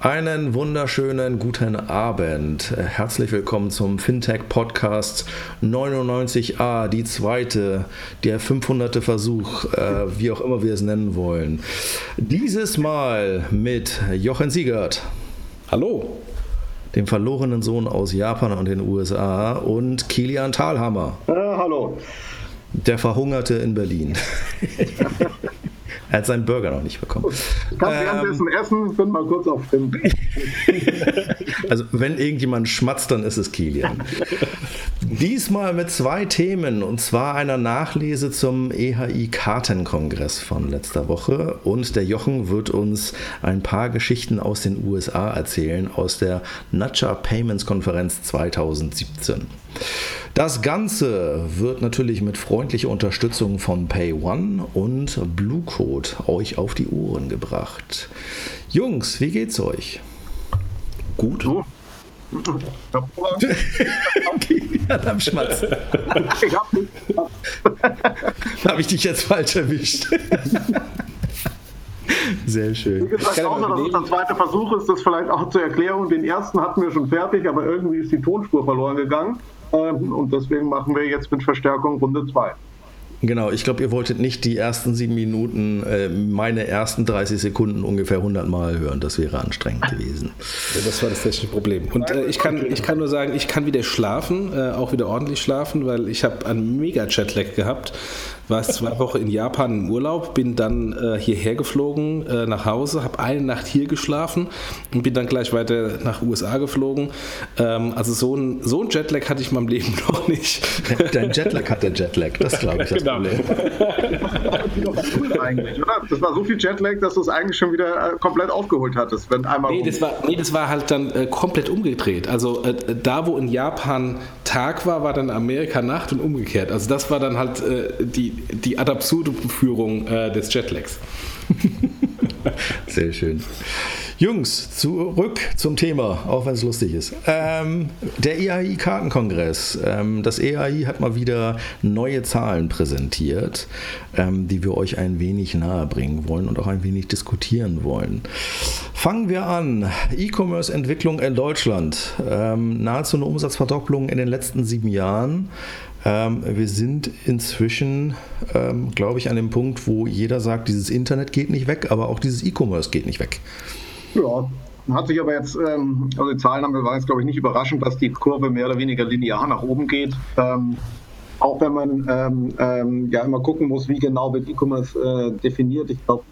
Einen wunderschönen guten Abend. Herzlich willkommen zum Fintech Podcast 99a, die zweite, der 500. Versuch, äh, wie auch immer wir es nennen wollen. Dieses Mal mit Jochen Siegert. Hallo. Dem verlorenen Sohn aus Japan und den USA und Kilian Thalhammer. Äh, hallo. Der Verhungerte in Berlin. Er hat seinen Burger noch nicht bekommen. Ich kann ähm, währenddessen essen, bin mal kurz auf Film. also, wenn irgendjemand schmatzt, dann ist es Kilian. Diesmal mit zwei Themen und zwar einer Nachlese zum EHI-Kartenkongress von letzter Woche. Und der Jochen wird uns ein paar Geschichten aus den USA erzählen, aus der Nutcher Payments Konferenz 2017. Das Ganze wird natürlich mit freundlicher Unterstützung von PayOne und Bluecode euch auf die Ohren gebracht. Jungs, wie geht's euch? Gut. So. Okay, am Schmatz. Ich hab nicht. Habe ich dich jetzt falsch erwischt? Sehr schön. Wie gesagt, außer dass es der zweite Versuch ist, das vielleicht auch zur Erklärung. Den ersten hatten wir schon fertig, aber irgendwie ist die Tonspur verloren gegangen. Ähm, und deswegen machen wir jetzt mit Verstärkung Runde 2. Genau, ich glaube, ihr wolltet nicht die ersten sieben Minuten, äh, meine ersten 30 Sekunden ungefähr 100 Mal hören. Das wäre anstrengend gewesen. Ja, das war das technische Problem. Und äh, ich, kann, ich kann nur sagen, ich kann wieder schlafen, äh, auch wieder ordentlich schlafen, weil ich habe einen mega Jetlag gehabt war zwei Wochen in Japan im Urlaub, bin dann äh, hierher geflogen äh, nach Hause, habe eine Nacht hier geschlafen und bin dann gleich weiter nach USA geflogen. Ähm, also so ein, so ein Jetlag hatte ich in meinem Leben noch nicht. Dein Jetlag hat der Jetlag, das glaube ich das genau. Problem. Das war so viel Jetlag, dass du es eigentlich schon wieder äh, komplett aufgeholt hattest, wenn einmal. Nee, das war, nee, das war halt dann äh, komplett umgedreht. Also äh, da, wo in Japan Tag war, war dann Amerika Nacht und umgekehrt. Also das war dann halt äh, die, die ad absurdum Führung äh, des Jetlags. Sehr schön. Jungs, zurück zum Thema, auch wenn es lustig ist. Ähm, der EAI-Kartenkongress. Ähm, das EAI hat mal wieder neue Zahlen präsentiert, ähm, die wir euch ein wenig nahe bringen wollen und auch ein wenig diskutieren wollen. Fangen wir an. E-Commerce-Entwicklung in Deutschland. Ähm, nahezu eine Umsatzverdopplung in den letzten sieben Jahren. Ähm, wir sind inzwischen, ähm, glaube ich, an dem Punkt, wo jeder sagt, dieses Internet geht nicht weg, aber auch dieses E-Commerce geht nicht weg. Ja, hat sich aber jetzt, ähm, also die Zahlen haben wir, waren jetzt, glaube ich, nicht überraschend, dass die Kurve mehr oder weniger linear nach oben geht. Ähm, auch wenn man ähm, ähm, ja immer gucken muss, wie genau wird E-Commerce äh, definiert. Ich glaube,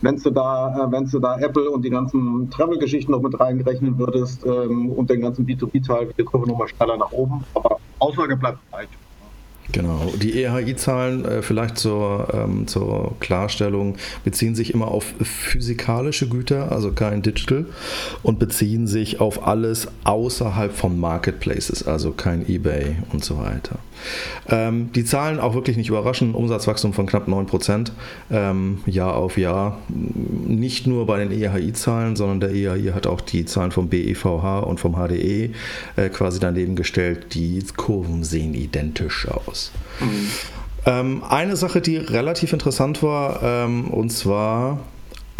wenn du da, äh, wenn du da Apple und die ganzen Travel-Geschichten noch mit reingerechnen würdest ähm, und den ganzen B2B-Teil, geht die Kurve nochmal schneller nach oben. Aber Aussage bleibt gleich. Genau. Die EHI-Zahlen, äh, vielleicht zur, ähm, zur Klarstellung, beziehen sich immer auf physikalische Güter, also kein Digital, und beziehen sich auf alles außerhalb von Marketplaces, also kein eBay und so weiter. Ähm, die Zahlen auch wirklich nicht überraschend, Umsatzwachstum von knapp 9% ähm, Jahr auf Jahr. Nicht nur bei den EHI-Zahlen, sondern der EHI hat auch die Zahlen vom BEVH und vom HDE äh, quasi daneben gestellt. Die Kurven sehen identisch aus. Mhm. Ähm, eine Sache, die relativ interessant war, ähm, und zwar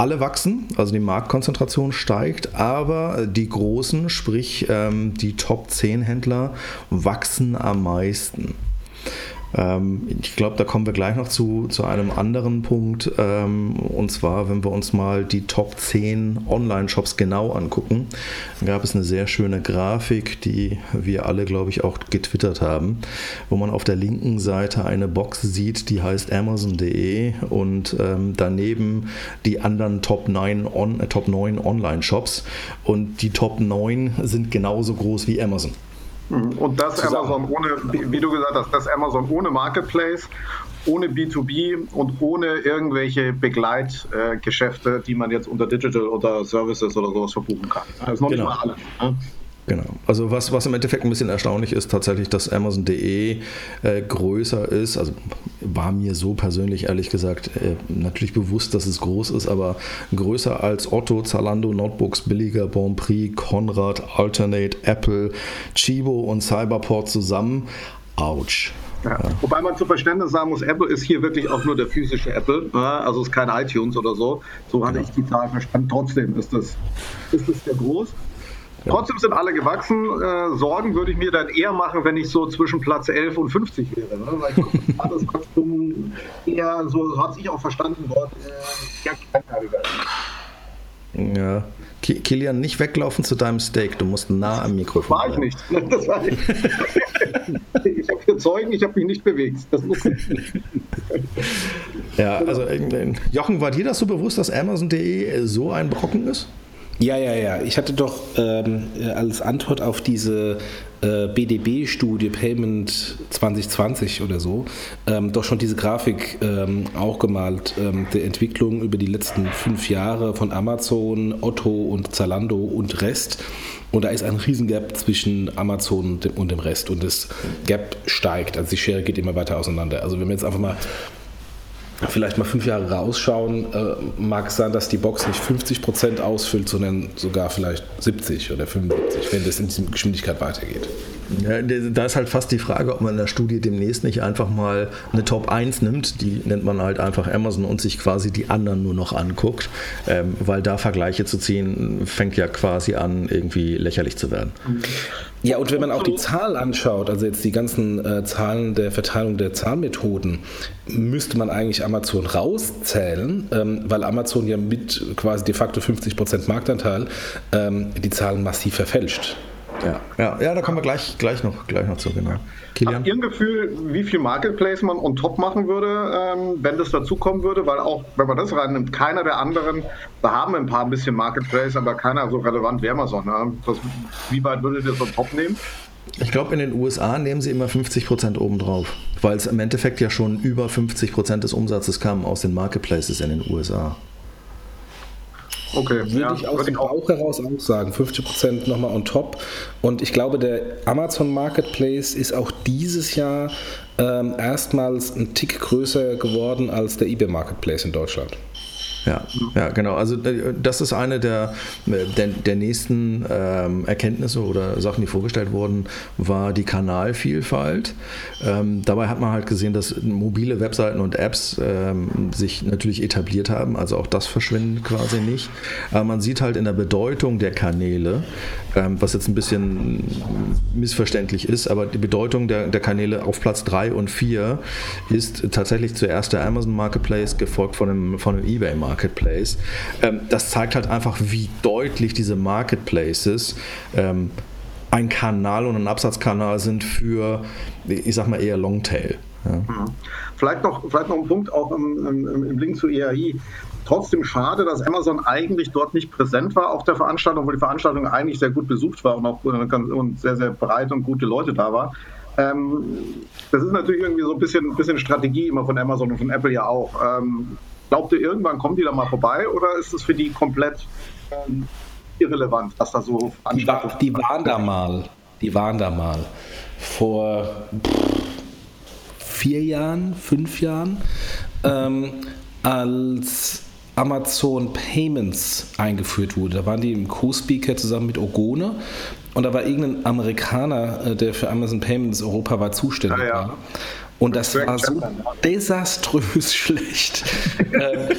alle wachsen, also die Marktkonzentration steigt, aber die großen, sprich ähm, die Top 10 Händler, wachsen am meisten. Ähm, ich glaube, da kommen wir gleich noch zu, zu einem anderen Punkt. Ähm, und zwar, wenn wir uns mal die Top 10 Online-Shops genau angucken, gab es eine sehr schöne Grafik, die wir alle, glaube ich, auch getwittert haben, wo man auf der linken Seite eine Box sieht, die heißt Amazon.de und ähm, daneben die anderen Top 9, on, äh, Top 9 Online-Shops. Und die Top 9 sind genauso groß wie Amazon. Mhm. Und das Zusammen. Amazon ohne, wie du gesagt hast, das Amazon ohne Marketplace, ohne B2B und ohne irgendwelche Begleitgeschäfte, die man jetzt unter Digital oder Services oder sowas verbuchen kann. Das ist noch genau. nicht mal alles. Ne? Genau. Also was, was im Endeffekt ein bisschen erstaunlich ist, tatsächlich, dass Amazon.de äh, größer ist. Also war mir so persönlich ehrlich gesagt äh, natürlich bewusst, dass es groß ist, aber größer als Otto, Zalando, Notebooks, Billiger, Bonprix, Konrad, Alternate, Apple, Chibo und Cyberport zusammen. Autsch. Ja. Wobei man zu Verständnis sagen muss, Apple ist hier wirklich auch nur der physische Apple, also ist kein iTunes oder so. So hatte genau. ich die Zahl verstanden. Trotzdem ist das, ist das sehr groß. Ja. Trotzdem sind alle gewachsen. Äh, Sorgen würde ich mir dann eher machen, wenn ich so zwischen Platz 11 und 50 wäre. Ne? Weil ich das Wachstum eher, so, so hat sich auch verstanden, dort äh, kleinteiliger Ja. Kilian, nicht weglaufen zu deinem Steak. Du musst nah am Mikrofon. Das war ich nicht. Das war ich. ich habe hier Zeugen, ich habe mich nicht bewegt. Das muss ja, also äh, Jochen, war dir das so bewusst, dass Amazon.de so ein Brocken ist? Ja, ja, ja. Ich hatte doch ähm, als Antwort auf diese äh, BDB-Studie Payment 2020 oder so ähm, doch schon diese Grafik ähm, auch gemalt ähm, der Entwicklung über die letzten fünf Jahre von Amazon, Otto und Zalando und Rest. Und da ist ein Riesengap zwischen Amazon und dem, und dem Rest. Und das Gap steigt. Also die Schere geht immer weiter auseinander. Also wenn wir jetzt einfach mal vielleicht mal fünf Jahre rausschauen, äh, mag es sein, dass die Box nicht 50 Prozent ausfüllt, sondern sogar vielleicht 70 oder 75, wenn das in dieser Geschwindigkeit weitergeht. Da ist halt fast die Frage, ob man in der Studie demnächst nicht einfach mal eine Top 1 nimmt, die nennt man halt einfach Amazon und sich quasi die anderen nur noch anguckt, ähm, weil da Vergleiche zu ziehen, fängt ja quasi an, irgendwie lächerlich zu werden. Ja, und wenn man auch die Zahlen anschaut, also jetzt die ganzen äh, Zahlen der Verteilung der Zahlmethoden, müsste man eigentlich Amazon rauszählen, ähm, weil Amazon ja mit quasi de facto 50% Marktanteil ähm, die Zahlen massiv verfälscht. Ja, ja, ja da kommen wir gleich, gleich, noch, gleich noch zu, genau. Kilian? Habt ihr ein Gefühl, wie viel Marketplace man on top machen würde, ähm, wenn das dazukommen würde? Weil auch, wenn man das reinnimmt, keiner der anderen, da haben ein paar ein bisschen Marketplace, aber keiner so relevant wie Amazon. Ne? Das, wie weit würdet ihr das on top nehmen? Ich glaube, in den USA nehmen sie immer 50 Prozent obendrauf, weil es im Endeffekt ja schon über 50 Prozent des Umsatzes kam aus den Marketplaces in den USA. Okay, würde ja, ich aus dem Bauch heraus auch sagen. 50% nochmal on top. Und ich glaube, der Amazon Marketplace ist auch dieses Jahr ähm, erstmals ein Tick größer geworden als der eBay Marketplace in Deutschland. Ja, ja, genau. Also äh, das ist eine der, der, der nächsten ähm, Erkenntnisse oder Sachen, die vorgestellt wurden, war die Kanalvielfalt. Ähm, dabei hat man halt gesehen, dass mobile Webseiten und Apps ähm, sich natürlich etabliert haben. Also auch das verschwindet quasi nicht. Aber man sieht halt in der Bedeutung der Kanäle, ähm, was jetzt ein bisschen missverständlich ist, aber die Bedeutung der, der Kanäle auf Platz 3 und 4 ist tatsächlich zuerst der Amazon Marketplace, gefolgt von dem, von dem eBay Marketplace. Marketplace. Ähm, das zeigt halt einfach, wie deutlich diese Marketplaces ähm, ein Kanal und ein Absatzkanal sind für, ich sag mal, eher Longtail. Ja. Mhm. Vielleicht, noch, vielleicht noch ein Punkt auch im, im, im Link zu EAI trotzdem schade, dass Amazon eigentlich dort nicht präsent war auf der Veranstaltung, weil die Veranstaltung eigentlich sehr gut besucht war und auch äh, und sehr, sehr breit und gute Leute da war. Ähm, das ist natürlich irgendwie so ein bisschen, bisschen Strategie immer von Amazon und von Apple ja auch. Ähm, Glaubt ihr, irgendwann kommen die da mal vorbei oder ist es für die komplett ähm, irrelevant, was da so die, war, die waren da mal. Die waren da mal. Vor vier Jahren, fünf Jahren, ähm, als Amazon Payments eingeführt wurde. Da waren die im Co-Speaker zusammen mit Ogone und da war irgendein Amerikaner, äh, der für Amazon Payments europaweit zuständig ja, ja. war. Und das war so desaströs schlecht. äh,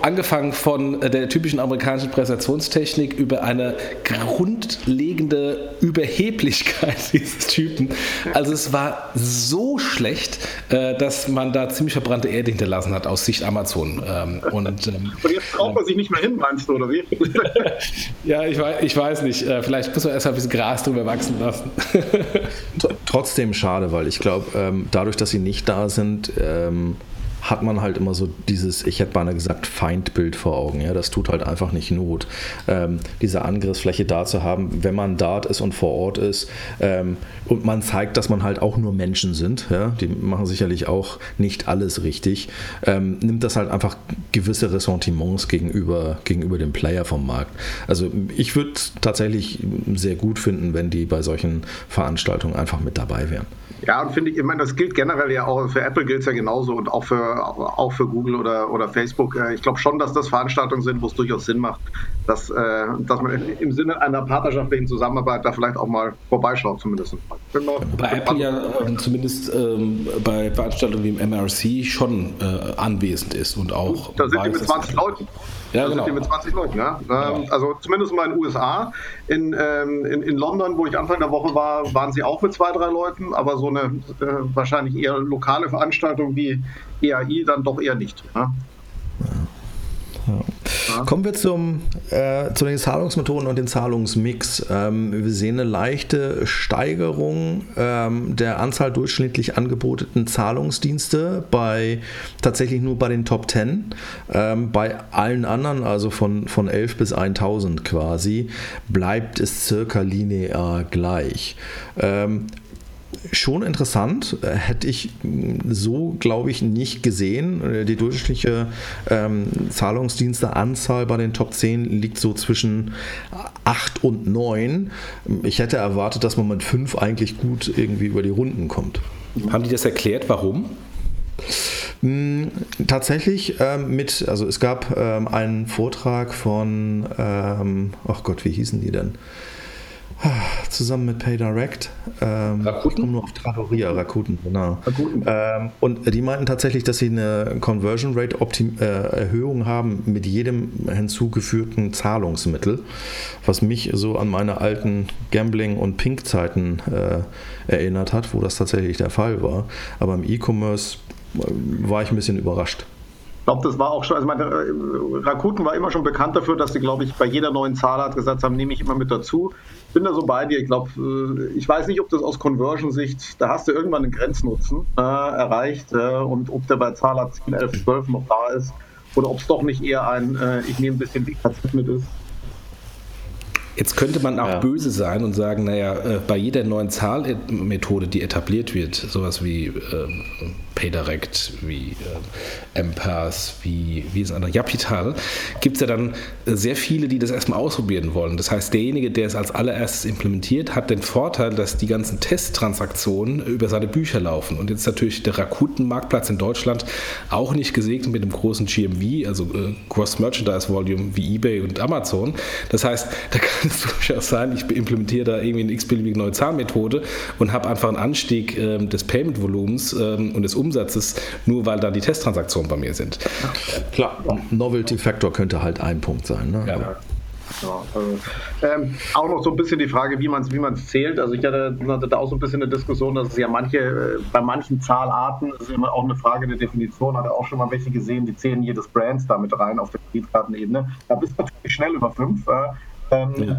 angefangen von äh, der typischen amerikanischen Präsentationstechnik über eine grundlegende Überheblichkeit dieses Typen. Also es war so schlecht, äh, dass man da ziemlich verbrannte Erde hinterlassen hat aus Sicht Amazon. Ähm, und, ähm, und jetzt traut man sich nicht mehr hin, meinst du, oder wie? ja, ich weiß, ich weiß nicht. Äh, vielleicht muss man erst mal ein bisschen Gras drüber wachsen lassen. Trotzdem schade, weil ich glaube, ähm, dadurch, dass sie nicht da sind, ähm, hat man halt immer so dieses, ich hätte beinahe gesagt, Feindbild vor Augen. Ja, das tut halt einfach nicht Not. Ähm, diese Angriffsfläche da zu haben, wenn man dort ist und vor Ort ist ähm, und man zeigt, dass man halt auch nur Menschen sind. Ja, die machen sicherlich auch nicht alles richtig. Ähm, nimmt das halt einfach gewisse Ressentiments gegenüber, gegenüber dem Player vom Markt. Also ich würde tatsächlich sehr gut finden, wenn die bei solchen Veranstaltungen einfach mit dabei wären. Ja, und finde ich, ich meine, das gilt generell ja auch, für Apple gilt es ja genauso und auch für auch für Google oder, oder Facebook. Äh, ich glaube schon, dass das Veranstaltungen sind, wo es durchaus Sinn macht, dass, äh, dass man im Sinne einer partnerschaftlichen Zusammenarbeit da vielleicht auch mal vorbeischaut, zumindest. Bei Apple ja äh, zumindest ähm, bei Veranstaltungen wie im MRC schon äh, anwesend ist und auch. Da sind die mit 20 Leuten. Ja, genau. Sind mit 20 Leuten, ja. Ähm, also zumindest mal in den USA. In, ähm, in, in, London, wo ich Anfang der Woche war, waren sie auch mit zwei, drei Leuten, aber so eine äh, wahrscheinlich eher lokale Veranstaltung wie EAI dann doch eher nicht. Ja? Ja. Kommen wir zum, äh, zu den Zahlungsmethoden und den Zahlungsmix. Ähm, wir sehen eine leichte Steigerung ähm, der Anzahl durchschnittlich angebotenen Zahlungsdienste bei tatsächlich nur bei den Top 10. Ähm, bei allen anderen, also von, von 11 bis 1000 quasi, bleibt es circa linear gleich. Schon interessant. Äh, hätte ich so, glaube ich, nicht gesehen. Äh, die durchschnittliche ähm, Zahlungsdienste-Anzahl bei den Top 10 liegt so zwischen 8 und 9. Ich hätte erwartet, dass man mit 5 eigentlich gut irgendwie über die Runden kommt. Haben die das erklärt, warum? Hm, tatsächlich ähm, mit, also es gab ähm, einen Vortrag von, ähm, ach Gott, wie hießen die denn? Zusammen mit PayDirect. Ähm, Rakuten? nur auf Trattoria, Rakuten, genau. Rakuten. Ähm, und die meinten tatsächlich, dass sie eine Conversion Rate Optim äh, Erhöhung haben mit jedem hinzugefügten Zahlungsmittel, was mich so an meine alten Gambling- und Pink-Zeiten äh, erinnert hat, wo das tatsächlich der Fall war. Aber im E-Commerce äh, war ich ein bisschen überrascht. Ich glaube, das war auch schon, also meine, äh, Rakuten war immer schon bekannt dafür, dass sie, glaube ich, bei jeder neuen Zahlart gesagt haben, nehme ich immer mit dazu. Bin da so bei dir. Ich glaube, äh, ich weiß nicht, ob das aus Conversion-Sicht, da hast du irgendwann einen Grenznutzen äh, erreicht äh, und ob der bei Zahlart 10, 11, 12 noch da ist oder ob es doch nicht eher ein, äh, ich nehme ein bisschen WKZ mit ist. Jetzt könnte man auch ja. böse sein und sagen, naja, äh, bei jeder neuen Zahlmethode, die etabliert wird, sowas wie äh, PayDirect, wie äh, MPass, wie, wie ist es andere, Japital, gibt es ja dann sehr viele, die das erstmal ausprobieren wollen. Das heißt, derjenige, der es als allererstes implementiert, hat den Vorteil, dass die ganzen Testtransaktionen über seine Bücher laufen. Und jetzt natürlich der Rakuten-Marktplatz in Deutschland auch nicht gesegnet mit einem großen GMV, also äh, Cross-Merchandise-Volume wie eBay und Amazon. Das heißt, da kann kann es durchaus sein, ich implementiere da irgendwie eine x-beliebige neue Zahlmethode und habe einfach einen Anstieg ähm, des Payment-Volumens ähm, und des Umsatzes, nur weil da die Testtransaktionen bei mir sind. Klar, Novelty-Factor könnte halt ein Punkt sein. Ne? Ja. Ja, also, ähm, auch noch so ein bisschen die Frage, wie man es wie zählt. Also ich hatte, hatte, da auch so ein bisschen eine Diskussion, dass es ja manche, äh, bei manchen Zahlarten ist immer auch eine Frage der Definition. Hat er auch schon mal welche gesehen, die zählen jedes Brands damit rein auf der Kreditkartenebene. Da bist du natürlich schnell über fünf. Äh, ähm, ja.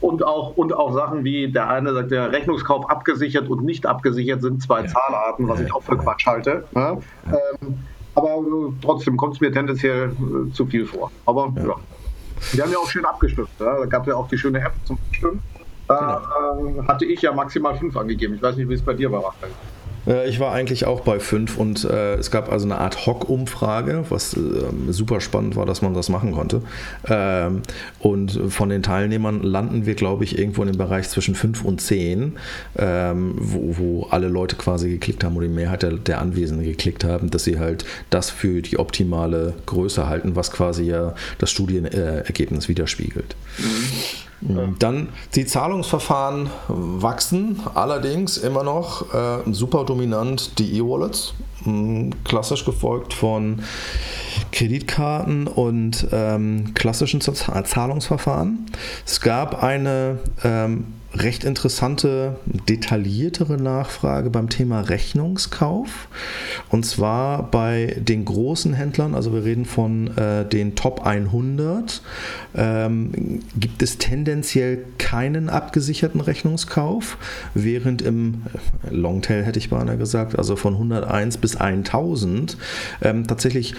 Und auch, und auch Sachen wie der eine sagt, der Rechnungskauf abgesichert und nicht abgesichert sind zwei ja. Zahlarten, was ich auch für Quatsch halte. Ja? Ähm, aber äh, trotzdem kommt es mir tendenziell äh, zu viel vor. Aber ja. Wir haben ja auch schön abgestimmt. Da gab es ja auch die schöne App zum Abstimmen. Da genau. äh, hatte ich ja maximal fünf angegeben. Ich weiß nicht, wie es bei dir war, ich war eigentlich auch bei fünf und äh, es gab also eine Art Hock-Umfrage, was äh, super spannend war, dass man das machen konnte. Ähm, und von den Teilnehmern landen wir, glaube ich, irgendwo in dem Bereich zwischen fünf und zehn, ähm, wo, wo, alle Leute quasi geklickt haben oder die Mehrheit der, der Anwesenden geklickt haben, dass sie halt das für die optimale Größe halten, was quasi ja das Studienergebnis widerspiegelt. Mhm. Dann die Zahlungsverfahren wachsen, allerdings immer noch äh, super dominant die E-Wallets, hm, klassisch gefolgt von Kreditkarten und ähm, klassischen Zahlungsverfahren. Es gab eine ähm, recht interessante, detailliertere Nachfrage beim Thema Rechnungskauf. Und zwar bei den großen Händlern, also wir reden von äh, den Top 100, ähm, gibt es tendenziell keinen abgesicherten Rechnungskauf, während im äh, Longtail hätte ich beinahe gesagt, also von 101 bis 1000 ähm, tatsächlich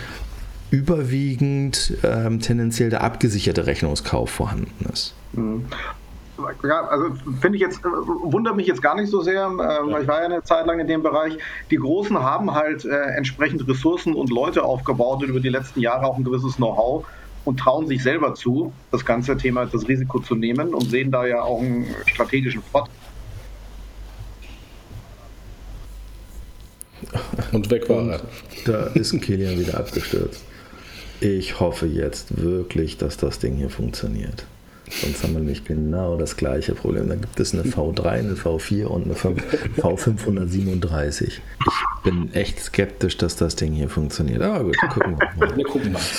überwiegend ähm, tendenziell der abgesicherte Rechnungskauf vorhanden ist. Ja, also finde ich jetzt, wundert mich jetzt gar nicht so sehr, äh, ich war ja eine Zeit lang in dem Bereich. Die Großen haben halt äh, entsprechend Ressourcen und Leute aufgebaut und über die letzten Jahre auch ein gewisses Know-how und trauen sich selber zu, das ganze Thema, das Risiko zu nehmen und sehen da ja auch einen strategischen Vorteil. Und weg war er. Da ist Kilian wieder abgestürzt. Ich hoffe jetzt wirklich, dass das Ding hier funktioniert. Sonst haben wir nämlich genau das gleiche Problem. Da gibt es eine V3, eine V4 und eine V537. Ich bin echt skeptisch, dass das Ding hier funktioniert. Aber gut, gucken wir mal. Wir gucken mal.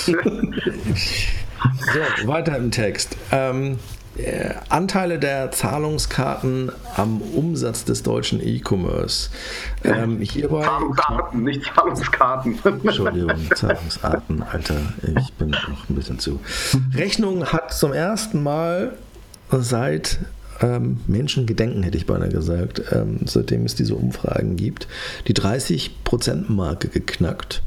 So, weiter im Text. Ähm, äh, Anteile der Zahlungskarten am Umsatz des deutschen E-Commerce. Ähm, hierbei, Zahlungsarten, nicht Zahlungskarten. Entschuldigung, Zahlungsarten, Alter, ich bin noch ein bisschen zu. Rechnung hat zum ersten Mal seit ähm, Menschengedenken, hätte ich beinahe gesagt, ähm, seitdem es diese Umfragen gibt, die 30%-Marke geknackt.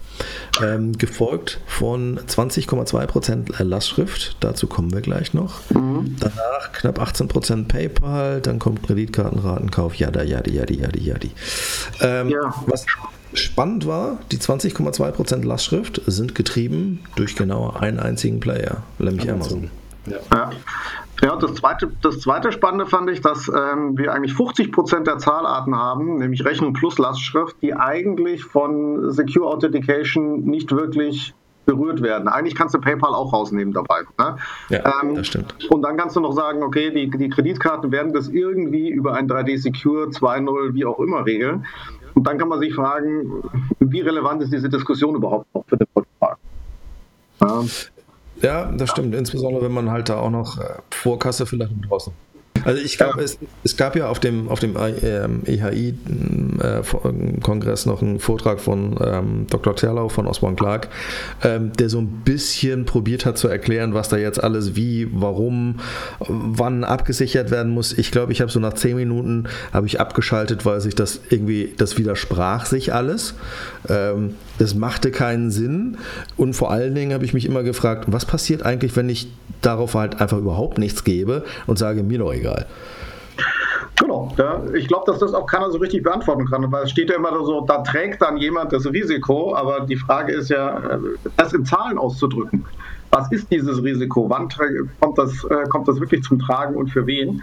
Ähm, gefolgt von 20,2% Lastschrift, dazu kommen wir gleich noch. Mhm. Danach knapp 18% PayPal, dann kommt Kreditkartenratenkauf, jada, jada, jada, jada, jada. Ähm, ja. Was spannend war, die 20,2% Lastschrift sind getrieben durch genau einen einzigen Player, nämlich Amazon. Ja. ja. Ja, das zweite, das zweite Spannende fand ich, dass ähm, wir eigentlich 50 Prozent der Zahlarten haben, nämlich Rechnung plus Lastschrift, die eigentlich von Secure Authentication nicht wirklich berührt werden. Eigentlich kannst du PayPal auch rausnehmen dabei. Ne? Ja, ähm, das stimmt. Und dann kannst du noch sagen, okay, die, die Kreditkarten werden das irgendwie über ein 3D Secure 2.0, wie auch immer regeln. Und dann kann man sich fragen, wie relevant ist diese Diskussion überhaupt noch für den Volkswagen? Ja. Ja, das stimmt. Insbesondere wenn man halt da auch noch äh, Vorkasse vielleicht draußen also ich glaube, ja. es, es, gab ja auf dem, auf dem EHI-Kongress ähm, äh, noch einen Vortrag von ähm, Dr. Terlau von Osborne Clark, ähm, der so ein bisschen probiert hat zu erklären, was da jetzt alles wie, warum, wann abgesichert werden muss. Ich glaube, ich habe so nach zehn Minuten habe ich abgeschaltet, weil sich das irgendwie, das widersprach sich alles. Ähm, das machte keinen Sinn. Und vor allen Dingen habe ich mich immer gefragt, was passiert eigentlich, wenn ich darauf halt einfach überhaupt nichts gebe und sage, mir doch egal. Genau, ja. ich glaube, dass das auch keiner so richtig beantworten kann, weil es steht ja immer so, da trägt dann jemand das Risiko, aber die Frage ist ja, das in Zahlen auszudrücken. Was ist dieses Risiko? Wann kommt das, äh, kommt das wirklich zum Tragen und für wen?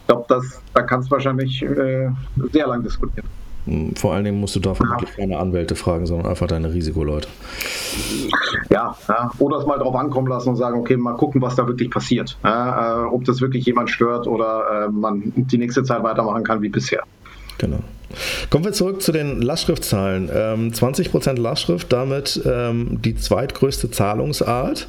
Ich glaube, da kannst du wahrscheinlich äh, sehr lang diskutieren. Vor allen Dingen musst du dafür wirklich keine Anwälte fragen, sondern einfach deine Risikoleute. Ja, ja, oder es mal drauf ankommen lassen und sagen, okay, mal gucken, was da wirklich passiert. Ja, äh, ob das wirklich jemand stört oder äh, man die nächste Zeit weitermachen kann wie bisher. Genau. Kommen wir zurück zu den Lastschriftzahlen. Ähm, 20% Lastschrift, damit ähm, die zweitgrößte Zahlungsart.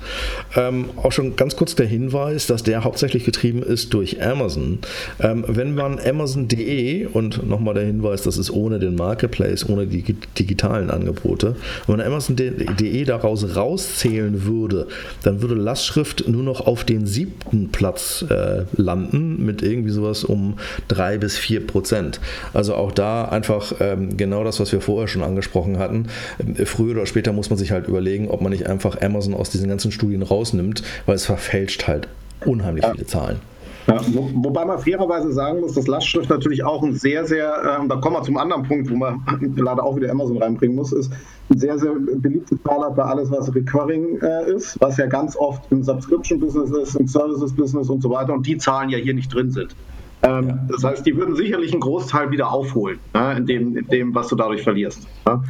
Ähm, auch schon ganz kurz der Hinweis, dass der hauptsächlich getrieben ist durch Amazon. Ähm, wenn man Amazon.de und nochmal der Hinweis, das ist ohne den Marketplace, ohne die digitalen Angebote, wenn man Amazon.de daraus rauszählen würde, dann würde Lastschrift nur noch auf den siebten Platz äh, landen mit irgendwie sowas um 3 bis 4 Prozent. Also auch da einfach ähm, genau das, was wir vorher schon angesprochen hatten. Äh, früher oder später muss man sich halt überlegen, ob man nicht einfach Amazon aus diesen ganzen Studien rausnimmt, weil es verfälscht halt unheimlich ja. viele Zahlen. Ja, wo, wobei man fairerweise sagen muss, dass Lastschrift natürlich auch ein sehr, sehr, äh, da kommen wir zum anderen Punkt, wo man leider auch wieder Amazon reinbringen muss, ist ein sehr, sehr beliebte Zahl hat bei alles, was Recurring äh, ist, was ja ganz oft im Subscription-Business ist, im Services-Business und so weiter und die Zahlen ja hier nicht drin sind. Ähm, ja. Das heißt, die würden sicherlich einen Großteil wieder aufholen, ne, in, dem, in dem, was du dadurch verlierst. Ne?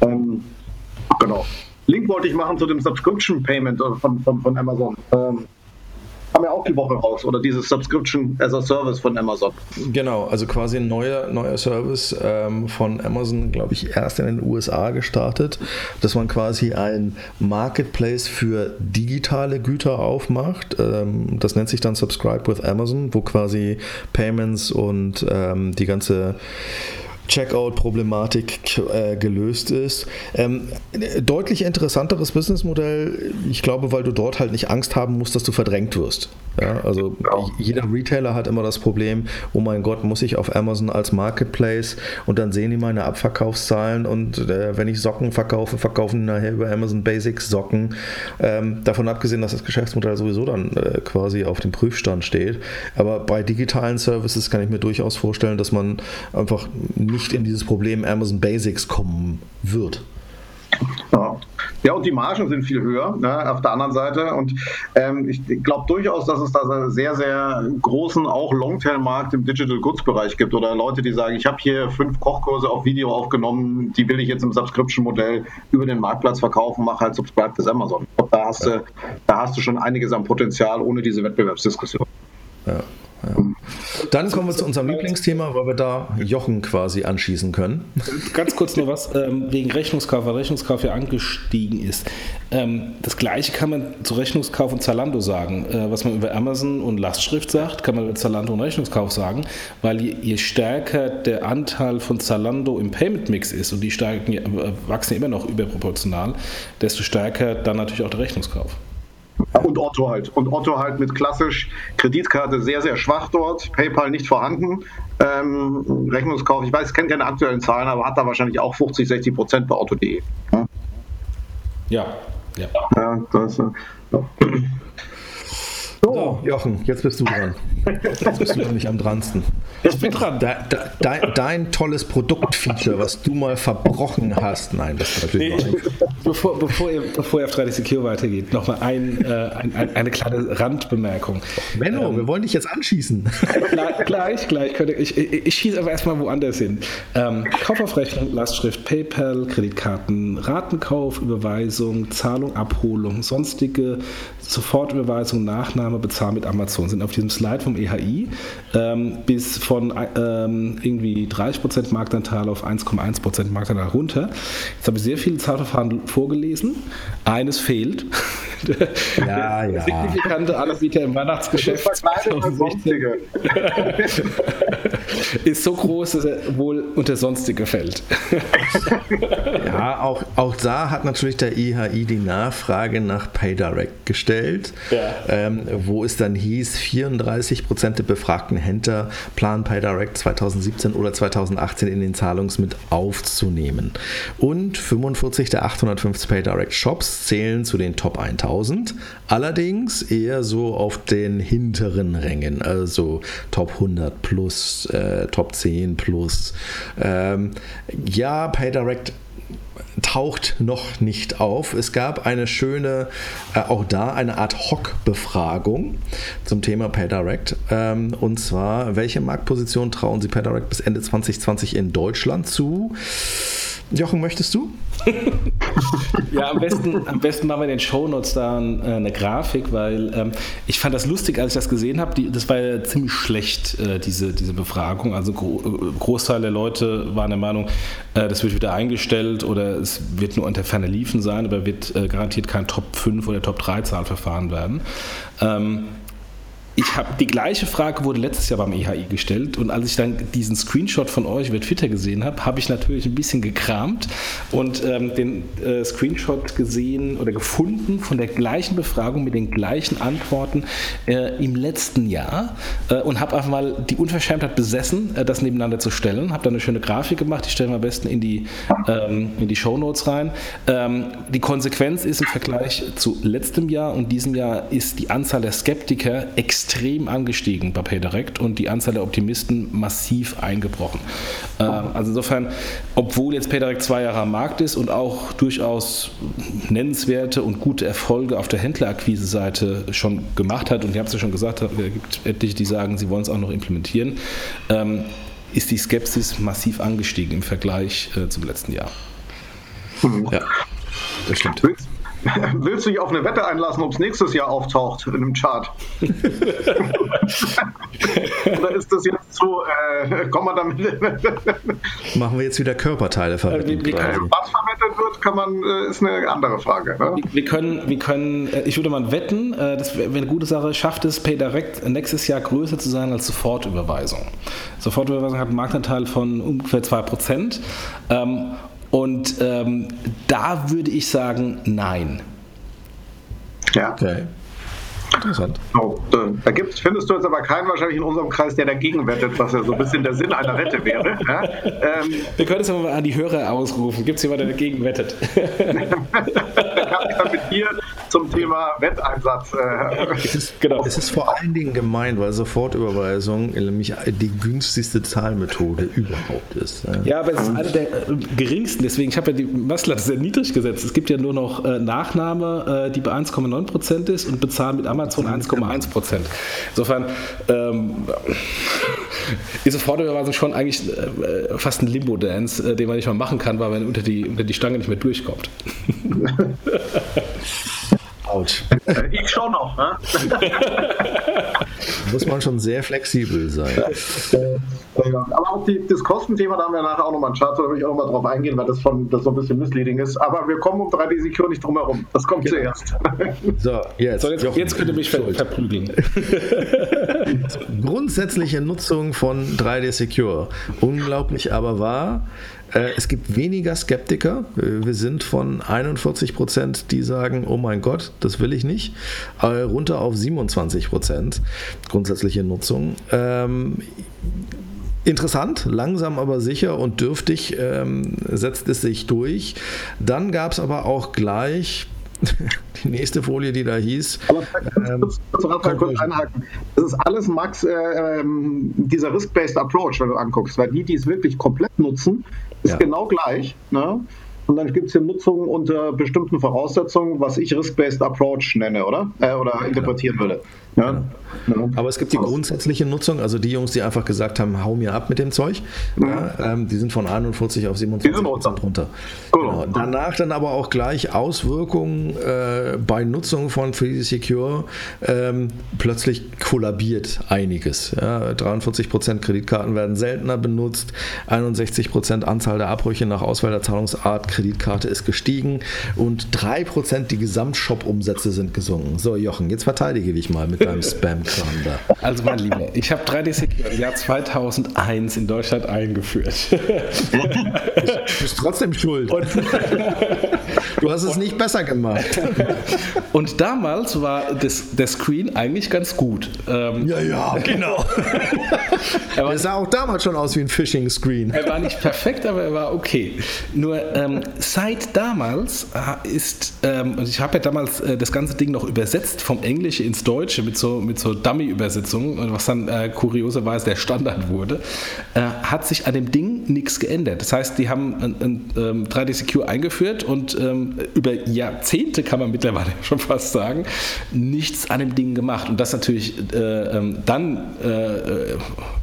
Ähm, genau. Link wollte ich machen zu dem Subscription Payment äh, von, von, von Amazon. Ähm, kam ja auch die Woche raus oder dieses Subscription as a Service von Amazon. Genau, also quasi ein neuer, neuer Service ähm, von Amazon, glaube ich, erst in den USA gestartet, dass man quasi ein Marketplace für digitale Güter aufmacht. Ähm, das nennt sich dann Subscribe with Amazon, wo quasi Payments und ähm, die ganze Checkout-Problematik äh, gelöst ist. Ähm, deutlich interessanteres Businessmodell, ich glaube, weil du dort halt nicht Angst haben musst, dass du verdrängt wirst. Ja, also genau. jeder Retailer hat immer das Problem, oh mein Gott, muss ich auf Amazon als Marketplace und dann sehen die meine Abverkaufszahlen und äh, wenn ich Socken verkaufe, verkaufen die nachher über Amazon Basics Socken. Ähm, davon abgesehen, dass das Geschäftsmodell sowieso dann äh, quasi auf dem Prüfstand steht. Aber bei digitalen Services kann ich mir durchaus vorstellen, dass man einfach nicht in dieses Problem Amazon Basics kommen wird. Ja. Ja, und die Margen sind viel höher ne, auf der anderen Seite. Und ähm, ich glaube durchaus, dass es da einen sehr, sehr großen, auch Longtail-Markt im Digital Goods-Bereich gibt. Oder Leute, die sagen, ich habe hier fünf Kochkurse auf Video aufgenommen, die will ich jetzt im Subscription-Modell über den Marktplatz verkaufen, mache halt Subscribe bis Amazon. Da, hast du, da hast du schon einiges an Potenzial ohne diese Wettbewerbsdiskussion. Ja. Dann kommen wir zu unserem Lieblingsthema, weil wir da Jochen quasi anschießen können. Ganz kurz nur was ähm, wegen Rechnungskauf, weil Rechnungskauf ja angestiegen ist. Ähm, das gleiche kann man zu Rechnungskauf und Zalando sagen. Äh, was man über Amazon und Lastschrift sagt, kann man über Zalando und Rechnungskauf sagen, weil je, je stärker der Anteil von Zalando im Payment Mix ist und die steigen, äh, wachsen immer noch überproportional, desto stärker dann natürlich auch der Rechnungskauf. Und Otto halt. Und Otto halt mit klassisch Kreditkarte sehr, sehr schwach dort. PayPal nicht vorhanden. Ähm, Rechnungskauf, ich weiß, ich kenne keine aktuellen Zahlen, aber hat da wahrscheinlich auch 50, 60 Prozent bei Otto.de. Ja, ja. ja das, ja. So, Jochen, jetzt bist du dran. Jetzt bist du nämlich am dransten. Ich bin dran. De, de, de, dein tolles Produktfeature, was du mal verbrochen hast. Nein, das ist natürlich nee, nicht. Bevor, bevor, ihr, bevor ihr auf 30 Secure weitergeht, nochmal ein, äh, ein, ein, eine kleine Randbemerkung. Menno, ähm, wir wollen dich jetzt anschießen. gleich, gleich. Ich, ich, ich schieße aber erstmal woanders hin. Ähm, Kaufaufrechnung, Lastschrift, PayPal, Kreditkarten, Ratenkauf, Überweisung, Zahlung, Abholung, sonstige Sofortüberweisung, Nachnahme, Bezahl mit Amazon sind auf diesem Slide vom EHI ähm, bis von ähm, irgendwie 30% Marktanteil auf 1,1% Marktanteil runter. Jetzt habe ich sehr viele Zahlverfahren vorgelesen. Eines fehlt. Ja, ja. Signifikante Anbieter im Weihnachtsgeschäft. ist so groß, dass er wohl unter Sonstige fällt. ja, auch, auch da hat natürlich der EHI die Nachfrage nach PayDirect gestellt, ja. ähm, wo es dann hieß, 34 Prozent der befragten Händler planen PayDirect 2017 oder 2018 in den Zahlungs mit aufzunehmen. Und 45 der 850 PayDirect Shops zählen zu den Top 1000, allerdings eher so auf den hinteren Rängen, also Top 100 plus, äh, Top 10 plus. Ähm, ja, PayDirect taucht noch nicht auf. Es gab eine schöne, äh, auch da eine Art Hoc-Befragung zum Thema PayDirect. Ähm, und zwar, welche Marktposition trauen Sie PayDirect bis Ende 2020 in Deutschland zu? Jochen, möchtest du? ja, am besten, am besten machen wir in den Shownotes da äh, eine Grafik, weil ähm, ich fand das lustig, als ich das gesehen habe. Das war ja ziemlich schlecht, äh, diese, diese Befragung. Also gro äh, Großteil der Leute waren der Meinung, äh, das wird wieder eingestellt oder es wird nur unter Ferne liefen sein, aber wird äh, garantiert kein Top 5 oder Top 3 Zahlverfahren werden. Ähm, ich habe die gleiche Frage wurde letztes Jahr beim EHI gestellt und als ich dann diesen Screenshot von euch über Twitter gesehen habe, habe ich natürlich ein bisschen gekramt und ähm, den äh, Screenshot gesehen oder gefunden von der gleichen Befragung mit den gleichen Antworten äh, im letzten Jahr äh, und habe einfach mal die Unverschämtheit besessen, äh, das nebeneinander zu stellen. Habe dann eine schöne Grafik gemacht, die stellen wir am besten in die, ähm, in die Show Notes rein. Ähm, die Konsequenz ist im Vergleich zu letztem Jahr und diesem Jahr ist die Anzahl der Skeptiker extrem extrem angestiegen bei PayDirect und die Anzahl der Optimisten massiv eingebrochen. Äh, also insofern, obwohl jetzt PayDirect zwei Jahre am Markt ist und auch durchaus nennenswerte und gute Erfolge auf der Händlerakquise-Seite schon gemacht hat, und ihr habt es ja schon gesagt, es gibt etliche, die sagen, sie wollen es auch noch implementieren, ähm, ist die Skepsis massiv angestiegen im Vergleich äh, zum letzten Jahr. Ja, das stimmt. Willst du dich auf eine Wette einlassen, ob es nächstes Jahr auftaucht in einem Chart? Oder ist das jetzt so, äh, kommen wir damit? Machen wir jetzt wieder Körperteile verwenden. Wie, also, was verwendet wird, kann man, äh, ist eine andere Frage. Ne? Wir, können, wir können, äh, ich würde mal wetten, äh, das wäre eine gute Sache, schafft es PayDirect nächstes Jahr größer zu sein als Sofortüberweisung. Sofortüberweisung hat einen Marktanteil von ungefähr 2%. Ähm, und ähm, da würde ich sagen, nein. Ja. Okay. Interessant. Oh, da gibt's, findest du jetzt aber keinen wahrscheinlich in unserem Kreis, der dagegen wettet, was ja so ein bisschen der Sinn einer Wette wäre. Ja? Ähm, Wir können es aber mal an die Hörer ausrufen. Gibt es jemanden, der dagegen wettet? ich dann mit dir zum Thema Wetteinsatz. Äh. Es ist, genau. es ist vor allen Dingen gemein, weil Sofortüberweisung nämlich die günstigste Zahlmethode überhaupt ist. Ja, aber es ist eine der äh, geringsten, deswegen, ich habe ja die Messlatte sehr niedrig gesetzt. Es gibt ja nur noch äh, Nachname, äh, die bei 1,9% ist und bezahlen mit Amazon 1,1%. Insofern ähm, ist Sofortüberweisung schon eigentlich äh, fast ein Limbo-Dance, äh, den man nicht mal machen kann, weil man unter die, unter die Stange nicht mehr durchkommt. Autsch. Ich schon noch, ne? Muss man schon sehr flexibel sein. Aber auch die, das Kostenthema, da haben wir nachher auch nochmal einen Chart, da will ich auch nochmal drauf eingehen, weil das, von, das so ein bisschen misleading ist. Aber wir kommen um 3D Secure nicht drum herum. Das kommt genau. zuerst. So, jetzt, so, jetzt, jetzt könnt ihr mich ver verprügeln. Grundsätzliche Nutzung von 3D Secure. Unglaublich aber wahr. Äh, es gibt weniger Skeptiker. Äh, wir sind von 41 Prozent, die sagen, oh mein Gott, das will ich nicht, äh, runter auf 27 Prozent grundsätzliche Nutzung. Ähm, Interessant, langsam aber sicher und dürftig ähm, setzt es sich durch. Dann gab es aber auch gleich die nächste Folie, die da hieß. Aber ähm, kurz, kurz, kurz einhaken. Das ist alles, Max, äh, ähm, dieser Risk-Based Approach, wenn du anguckst, weil die, die es wirklich komplett nutzen, ist ja. genau gleich. Ne? Und dann gibt es hier Nutzung unter bestimmten Voraussetzungen, was ich Risk-Based Approach nenne, oder? Äh, oder interpretieren würde. Ja. ja. Aber es gibt die grundsätzliche Nutzung, also die Jungs, die einfach gesagt haben, hau mir ab mit dem Zeug, ja, ähm, die sind von 41 auf 27 Prozent runter. Genau. Danach dann aber auch gleich Auswirkungen äh, bei Nutzung von Free Secure. Ähm, plötzlich kollabiert einiges. Ja, 43 Prozent Kreditkarten werden seltener benutzt, 61 Prozent Anzahl der Abbrüche nach Auswahl der Zahlungsart Kreditkarte ist gestiegen und 3 Prozent die Gesamtshop-Umsätze sind gesunken. So, Jochen, jetzt verteidige ich mal mit deinem Spam-Kram da. Also mein Lieber, ich habe 3D Secure im Jahr 2001 in Deutschland eingeführt. du bist trotzdem schuld. Und du hast es und, nicht besser gemacht. Und damals war das, der Screen eigentlich ganz gut. Ähm, ja, ja, genau. er sah auch damals schon aus wie ein Phishing-Screen. Er war nicht perfekt, aber er war okay. Nur ähm, seit damals äh, ist, ähm, und ich habe ja damals äh, das ganze Ding noch übersetzt vom Englische ins Deutsche mit so, mit so Dummy-Übersetzungen, was dann äh, kurioserweise der Standard wurde, äh, hat sich an dem Ding nichts geändert. Das heißt, die haben ein, ein, ein ähm, 3D Secure eingeführt und ähm, über Jahrzehnte kann man mittlerweile schon fast sagen, nichts an dem Ding gemacht. Und das natürlich äh, ähm, dann äh,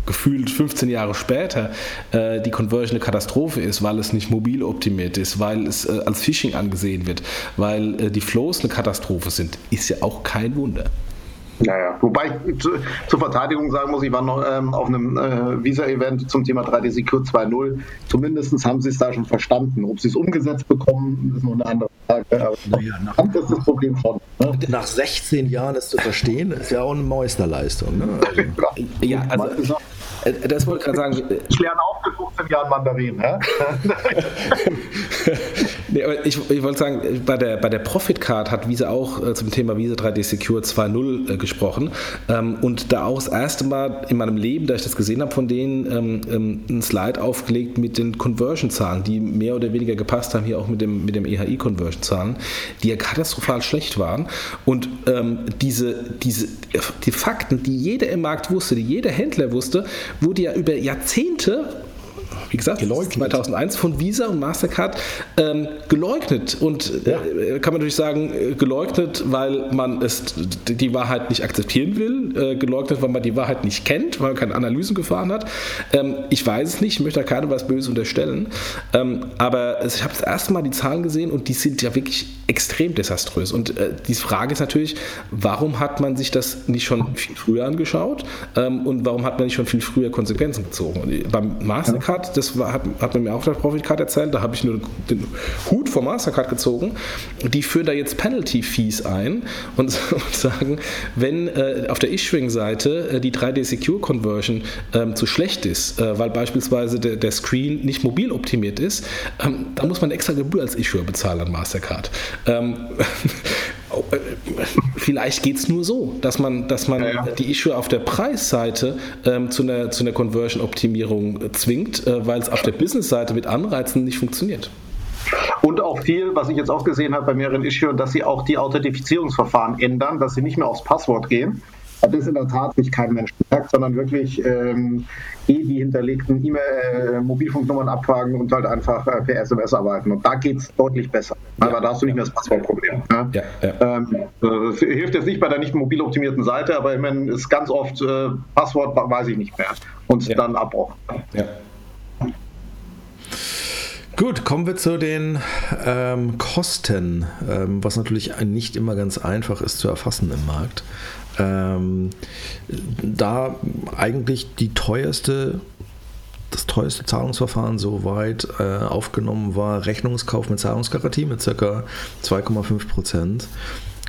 gefühlt 15 Jahre später äh, die Conversion eine Katastrophe ist, weil es nicht mobil optimiert ist, weil es äh, als Phishing angesehen wird, weil äh, die Flows eine Katastrophe sind, ist ja auch kein Wunder. Naja, wobei ich zu, zur Verteidigung sagen muss, ich war noch ähm, auf einem äh, Visa-Event zum Thema 3D Secure 2.0. Zumindest haben sie es da schon verstanden. Ob sie es umgesetzt bekommen, ist nur eine andere Frage. Aber naja, nach, ist das Problem schon. Ne? Nach 16 Jahren es zu verstehen, ist ja auch eine Meisterleistung. Ne? Also, ja, also, äh, das wollte ich gerade sagen. Ich lerne auch mit 15 Jahren Mandarin. nee, aber ich, ich, wollte sagen, bei der, bei der Profit Card hat Visa auch äh, zum Thema Visa 3D Secure 2.0 äh, gesprochen. Ähm, und da auch das erste Mal in meinem Leben, da ich das gesehen habe, von denen ähm, ähm, ein Slide aufgelegt mit den Conversion-Zahlen, die mehr oder weniger gepasst haben, hier auch mit dem, mit dem EHI-Conversion-Zahlen, die ja katastrophal schlecht waren. Und diese, diese, die Fakten, die jeder im Markt wusste, die jeder Händler wusste, wurde ja über Jahrzehnte wie gesagt, geleugnet. 2001 von Visa und Mastercard ähm, geleugnet. Und ja. äh, kann man natürlich sagen, äh, geleugnet, weil man es, die Wahrheit nicht akzeptieren will, äh, geleugnet, weil man die Wahrheit nicht kennt, weil man keine Analysen gefahren hat. Ähm, ich weiß es nicht, ich möchte da keinem was Böses unterstellen. Ähm, aber ich habe das erste Mal die Zahlen gesehen und die sind ja wirklich extrem desaströs. Und äh, die Frage ist natürlich, warum hat man sich das nicht schon viel früher angeschaut ähm, und warum hat man nicht schon viel früher Konsequenzen gezogen? Und beim Mastercard, das war, hat, hat man mir auch der Profikcard erzählt, da habe ich nur den Hut vom Mastercard gezogen. Die führen da jetzt Penalty-Fees ein und, und, sagen, wenn äh, auf der Issuing-Seite äh, die 3D-Secure-Conversion ähm, zu schlecht ist, äh, weil beispielsweise der, der, Screen nicht mobil optimiert ist, ähm, dann muss man extra Gebühr als Issuer bezahlen an Mastercard. Ähm, vielleicht geht es nur so, dass man, dass man ja, ja. die Issue auf der Preisseite ähm, zu einer, zu einer Conversion-Optimierung zwingt, äh, weil es auf der Business-Seite mit Anreizen nicht funktioniert. Und auch auch viel, was ich jetzt auch gesehen habe bei mehreren Issues, dass sie auch die Authentifizierungsverfahren ändern, dass sie nicht mehr aufs Passwort gehen. Das ist in der Tat nicht kein Mensch merkt, sondern wirklich ähm, eh die hinterlegten E-Mail, äh, Mobilfunknummern abfragen und halt einfach äh, per SMS arbeiten. Und da geht es deutlich besser. Ja. Aber da hast du nicht mehr das Passwortproblem. Ne? Ja, ja. Ähm, das hilft jetzt nicht bei der nicht mobil optimierten Seite, aber ich meine, ist ganz oft äh, Passwort weiß ich nicht mehr und ja. dann Abbruch. Ja. Gut, kommen wir zu den ähm, Kosten, ähm, was natürlich nicht immer ganz einfach ist zu erfassen im Markt. Ähm, da eigentlich die teuerste das teuerste Zahlungsverfahren soweit äh, aufgenommen war Rechnungskauf mit Zahlungsgarantie mit ca. 2,5 Prozent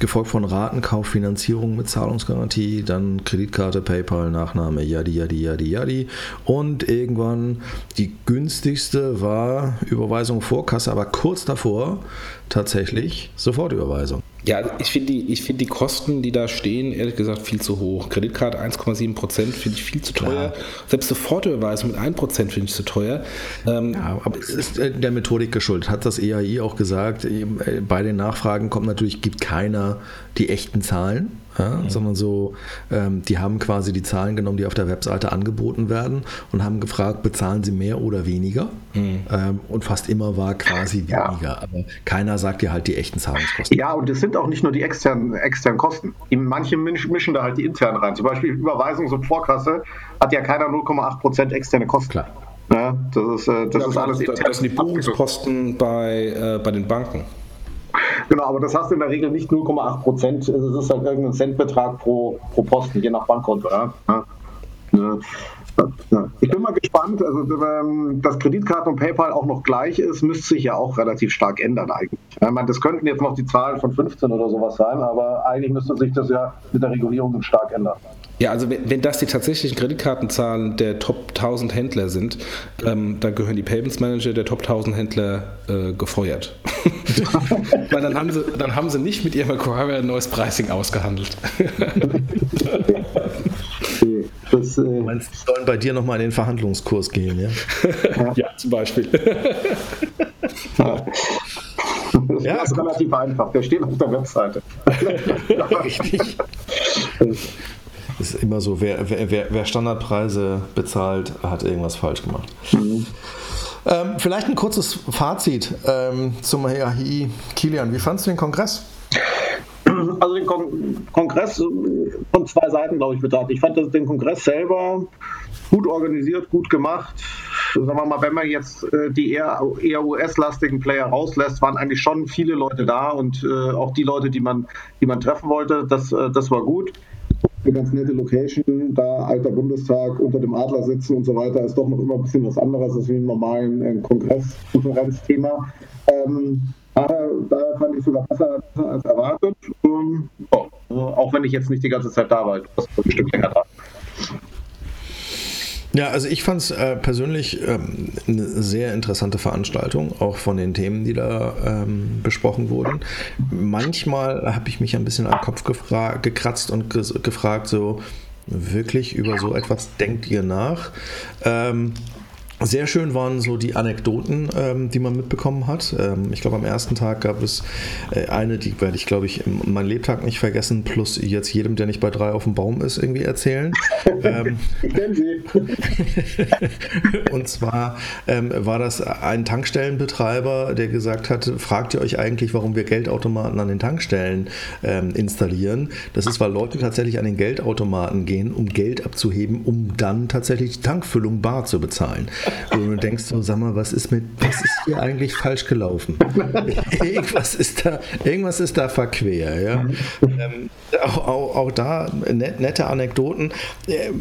gefolgt von Ratenkauf, Finanzierung mit Zahlungsgarantie, dann Kreditkarte, PayPal, Nachname, yadi, yadi, yadi, yadi. Und irgendwann die günstigste war Überweisung Vorkasse, aber kurz davor tatsächlich Sofortüberweisung. Ja, ich finde die, find die Kosten, die da stehen, ehrlich gesagt viel zu hoch. Kreditkarte 1,7 Prozent finde ich viel zu teuer. Klar. Selbst Sofortüberweisung mit 1 Prozent finde ich zu teuer. Ähm, ja, aber es ist äh, der Methodik geschuldet. Hat das EAI auch gesagt. Äh, bei den Nachfragen kommt natürlich, gibt keiner die echten Zahlen ja, mhm. sondern so, ähm, die haben quasi die Zahlen genommen, die auf der Webseite angeboten werden und haben gefragt, bezahlen sie mehr oder weniger? Mhm. Ähm, und fast immer war quasi weniger, ja. aber keiner sagt dir halt die echten Zahlungskosten. Ja, und es sind auch nicht nur die externen, externen Kosten. Manche mischen da halt die internen rein. Zum Beispiel Überweisung zur Vorkasse hat ja keiner 0,8% externe Kosten. Klar. Ja, das ist, äh, das ja, ist alles intern. Das sind die Buchungskosten bei, äh, bei den Banken. Genau, aber das hast du in der Regel nicht 0,8 Prozent. Es ist halt irgendein Centbetrag pro, pro Posten, je nach Bankkonto. Ja? Ja. Ich bin mal gespannt, also ähm, dass Kreditkarten und PayPal auch noch gleich ist, müsste sich ja auch relativ stark ändern eigentlich. Das könnten jetzt noch die Zahlen von 15 oder sowas sein, aber eigentlich müsste sich das ja mit der Regulierung stark ändern. Ja, also wenn, wenn das die tatsächlichen Kreditkartenzahlen der Top 1000 Händler sind, ähm, dann gehören die Payments Manager der Top 1000 Händler äh, gefeuert. Weil dann haben, sie, dann haben sie nicht mit ihrem Acquirer ein neues Pricing ausgehandelt. Das, äh du meinst, die sollen bei dir nochmal in den Verhandlungskurs gehen, ja? ja, zum Beispiel. Ja. Das ja, ist relativ einfach. Der steht auf der Webseite. Richtig. Ist immer so, wer, wer, wer, Standardpreise bezahlt, hat irgendwas falsch gemacht. Mhm. Ähm, vielleicht ein kurzes Fazit ähm, zum HI. Kilian, wie fandest du den Kongress? Also den Kon Kongress von zwei Seiten, glaube ich, betrachtet. Ich fand den Kongress selber gut organisiert, gut gemacht. Sagen wir mal, wenn man jetzt äh, die eher, eher US-lastigen Player rauslässt, waren eigentlich schon viele Leute da und äh, auch die Leute, die man, die man treffen wollte, das, äh, das war gut eine ganz nette Location, da alter Bundestag unter dem Adler sitzen und so weiter, ist doch noch immer ein bisschen was anderes als wie ein normalen äh, Kongress, Konferenzthema. Ähm, daher, daher fand ich sogar besser, als erwartet. Ähm, oh, auch wenn ich jetzt nicht die ganze Zeit da war, du warst ein Stück länger da. Ja, also ich fand es äh, persönlich ähm, eine sehr interessante Veranstaltung, auch von den Themen, die da ähm, besprochen wurden. Manchmal habe ich mich ein bisschen am Kopf gekratzt und gefragt, so wirklich über so etwas denkt ihr nach? Ähm, sehr schön waren so die Anekdoten, ähm, die man mitbekommen hat. Ähm, ich glaube, am ersten Tag gab es äh, eine, die werde ich, glaube ich, mein Lebtag nicht vergessen, plus jetzt jedem, der nicht bei drei auf dem Baum ist, irgendwie erzählen. Ähm, ich kenne sie. und zwar ähm, war das ein Tankstellenbetreiber, der gesagt hat, fragt ihr euch eigentlich, warum wir Geldautomaten an den Tankstellen ähm, installieren? Das ist, weil Leute tatsächlich an den Geldautomaten gehen, um Geld abzuheben, um dann tatsächlich die Tankfüllung bar zu bezahlen. Und du denkst so, sag mal, was ist mit, was ist hier eigentlich falsch gelaufen? irgendwas ist da, irgendwas ist da verquer, ja. Ähm, auch, auch, auch, da net, nette Anekdoten.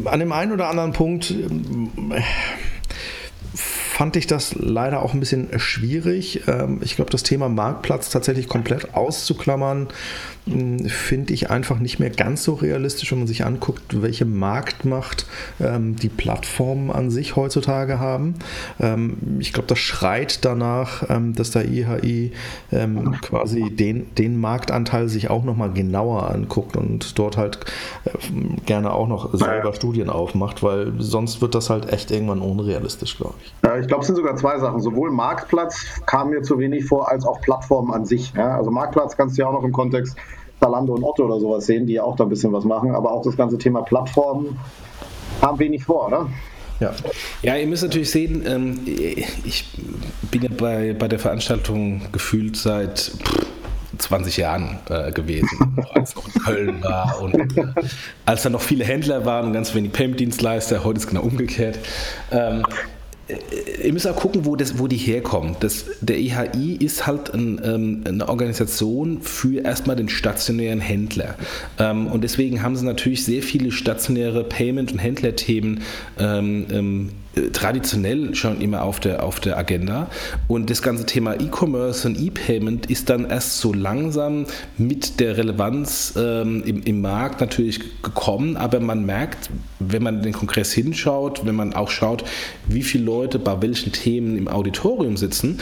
An dem einen oder anderen Punkt äh, fand ich das leider auch ein bisschen schwierig. Ähm, ich glaube, das Thema Marktplatz tatsächlich komplett auszuklammern, finde ich einfach nicht mehr ganz so realistisch, wenn man sich anguckt, welche Marktmacht ähm, die Plattformen an sich heutzutage haben. Ähm, ich glaube, das schreit danach, ähm, dass der IHI ähm, quasi den, den Marktanteil sich auch nochmal genauer anguckt und dort halt äh, gerne auch noch selber Studien aufmacht, weil sonst wird das halt echt irgendwann unrealistisch, glaube ich. Ja, ich glaube, es sind sogar zwei Sachen. Sowohl Marktplatz kam mir zu wenig vor, als auch Plattformen an sich. Ja? Also Marktplatz kannst du ja auch noch im Kontext Zalando und Otto oder sowas sehen, die ja auch da ein bisschen was machen. Aber auch das ganze Thema Plattformen kam wenig vor, oder? Ja. ja, ihr müsst natürlich sehen, ähm, ich bin ja bei, bei der Veranstaltung gefühlt seit 20 Jahren äh, gewesen, als es noch in Köln war und äh, als da noch viele Händler waren und ganz wenig Payment-Dienstleister, heute ist es genau umgekehrt. Ähm, ihr müsst auch gucken, wo, das, wo die herkommen. Das, der EHI ist halt ein, ähm, eine Organisation für erstmal den stationären Händler. Ähm, und deswegen haben sie natürlich sehr viele stationäre Payment- und Händlerthemen ähm, ähm traditionell schon immer auf der, auf der Agenda. Und das ganze Thema E-Commerce und E-Payment ist dann erst so langsam mit der Relevanz ähm, im, im Markt natürlich gekommen. Aber man merkt, wenn man den Kongress hinschaut, wenn man auch schaut, wie viele Leute bei welchen Themen im Auditorium sitzen,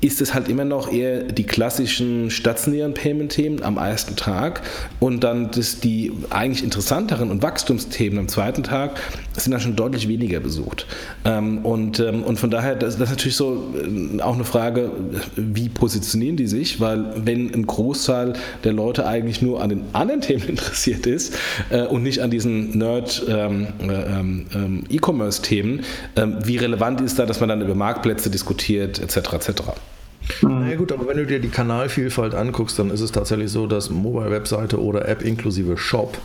ist es halt immer noch eher die klassischen stationären Payment-Themen am ersten Tag und dann das, die eigentlich interessanteren und Wachstumsthemen am zweiten Tag sind dann schon deutlich weniger besucht. Ähm, und, ähm, und von daher, das, das ist natürlich so äh, auch eine Frage, wie positionieren die sich, weil wenn ein Großteil der Leute eigentlich nur an den anderen Themen interessiert ist äh, und nicht an diesen Nerd-E-Commerce-Themen, ähm, wie relevant ist da, dass man dann über Marktplätze diskutiert, etc. etc. Na ja, gut, aber wenn du dir die Kanalvielfalt anguckst, dann ist es tatsächlich so, dass Mobile-Webseite oder App inklusive Shop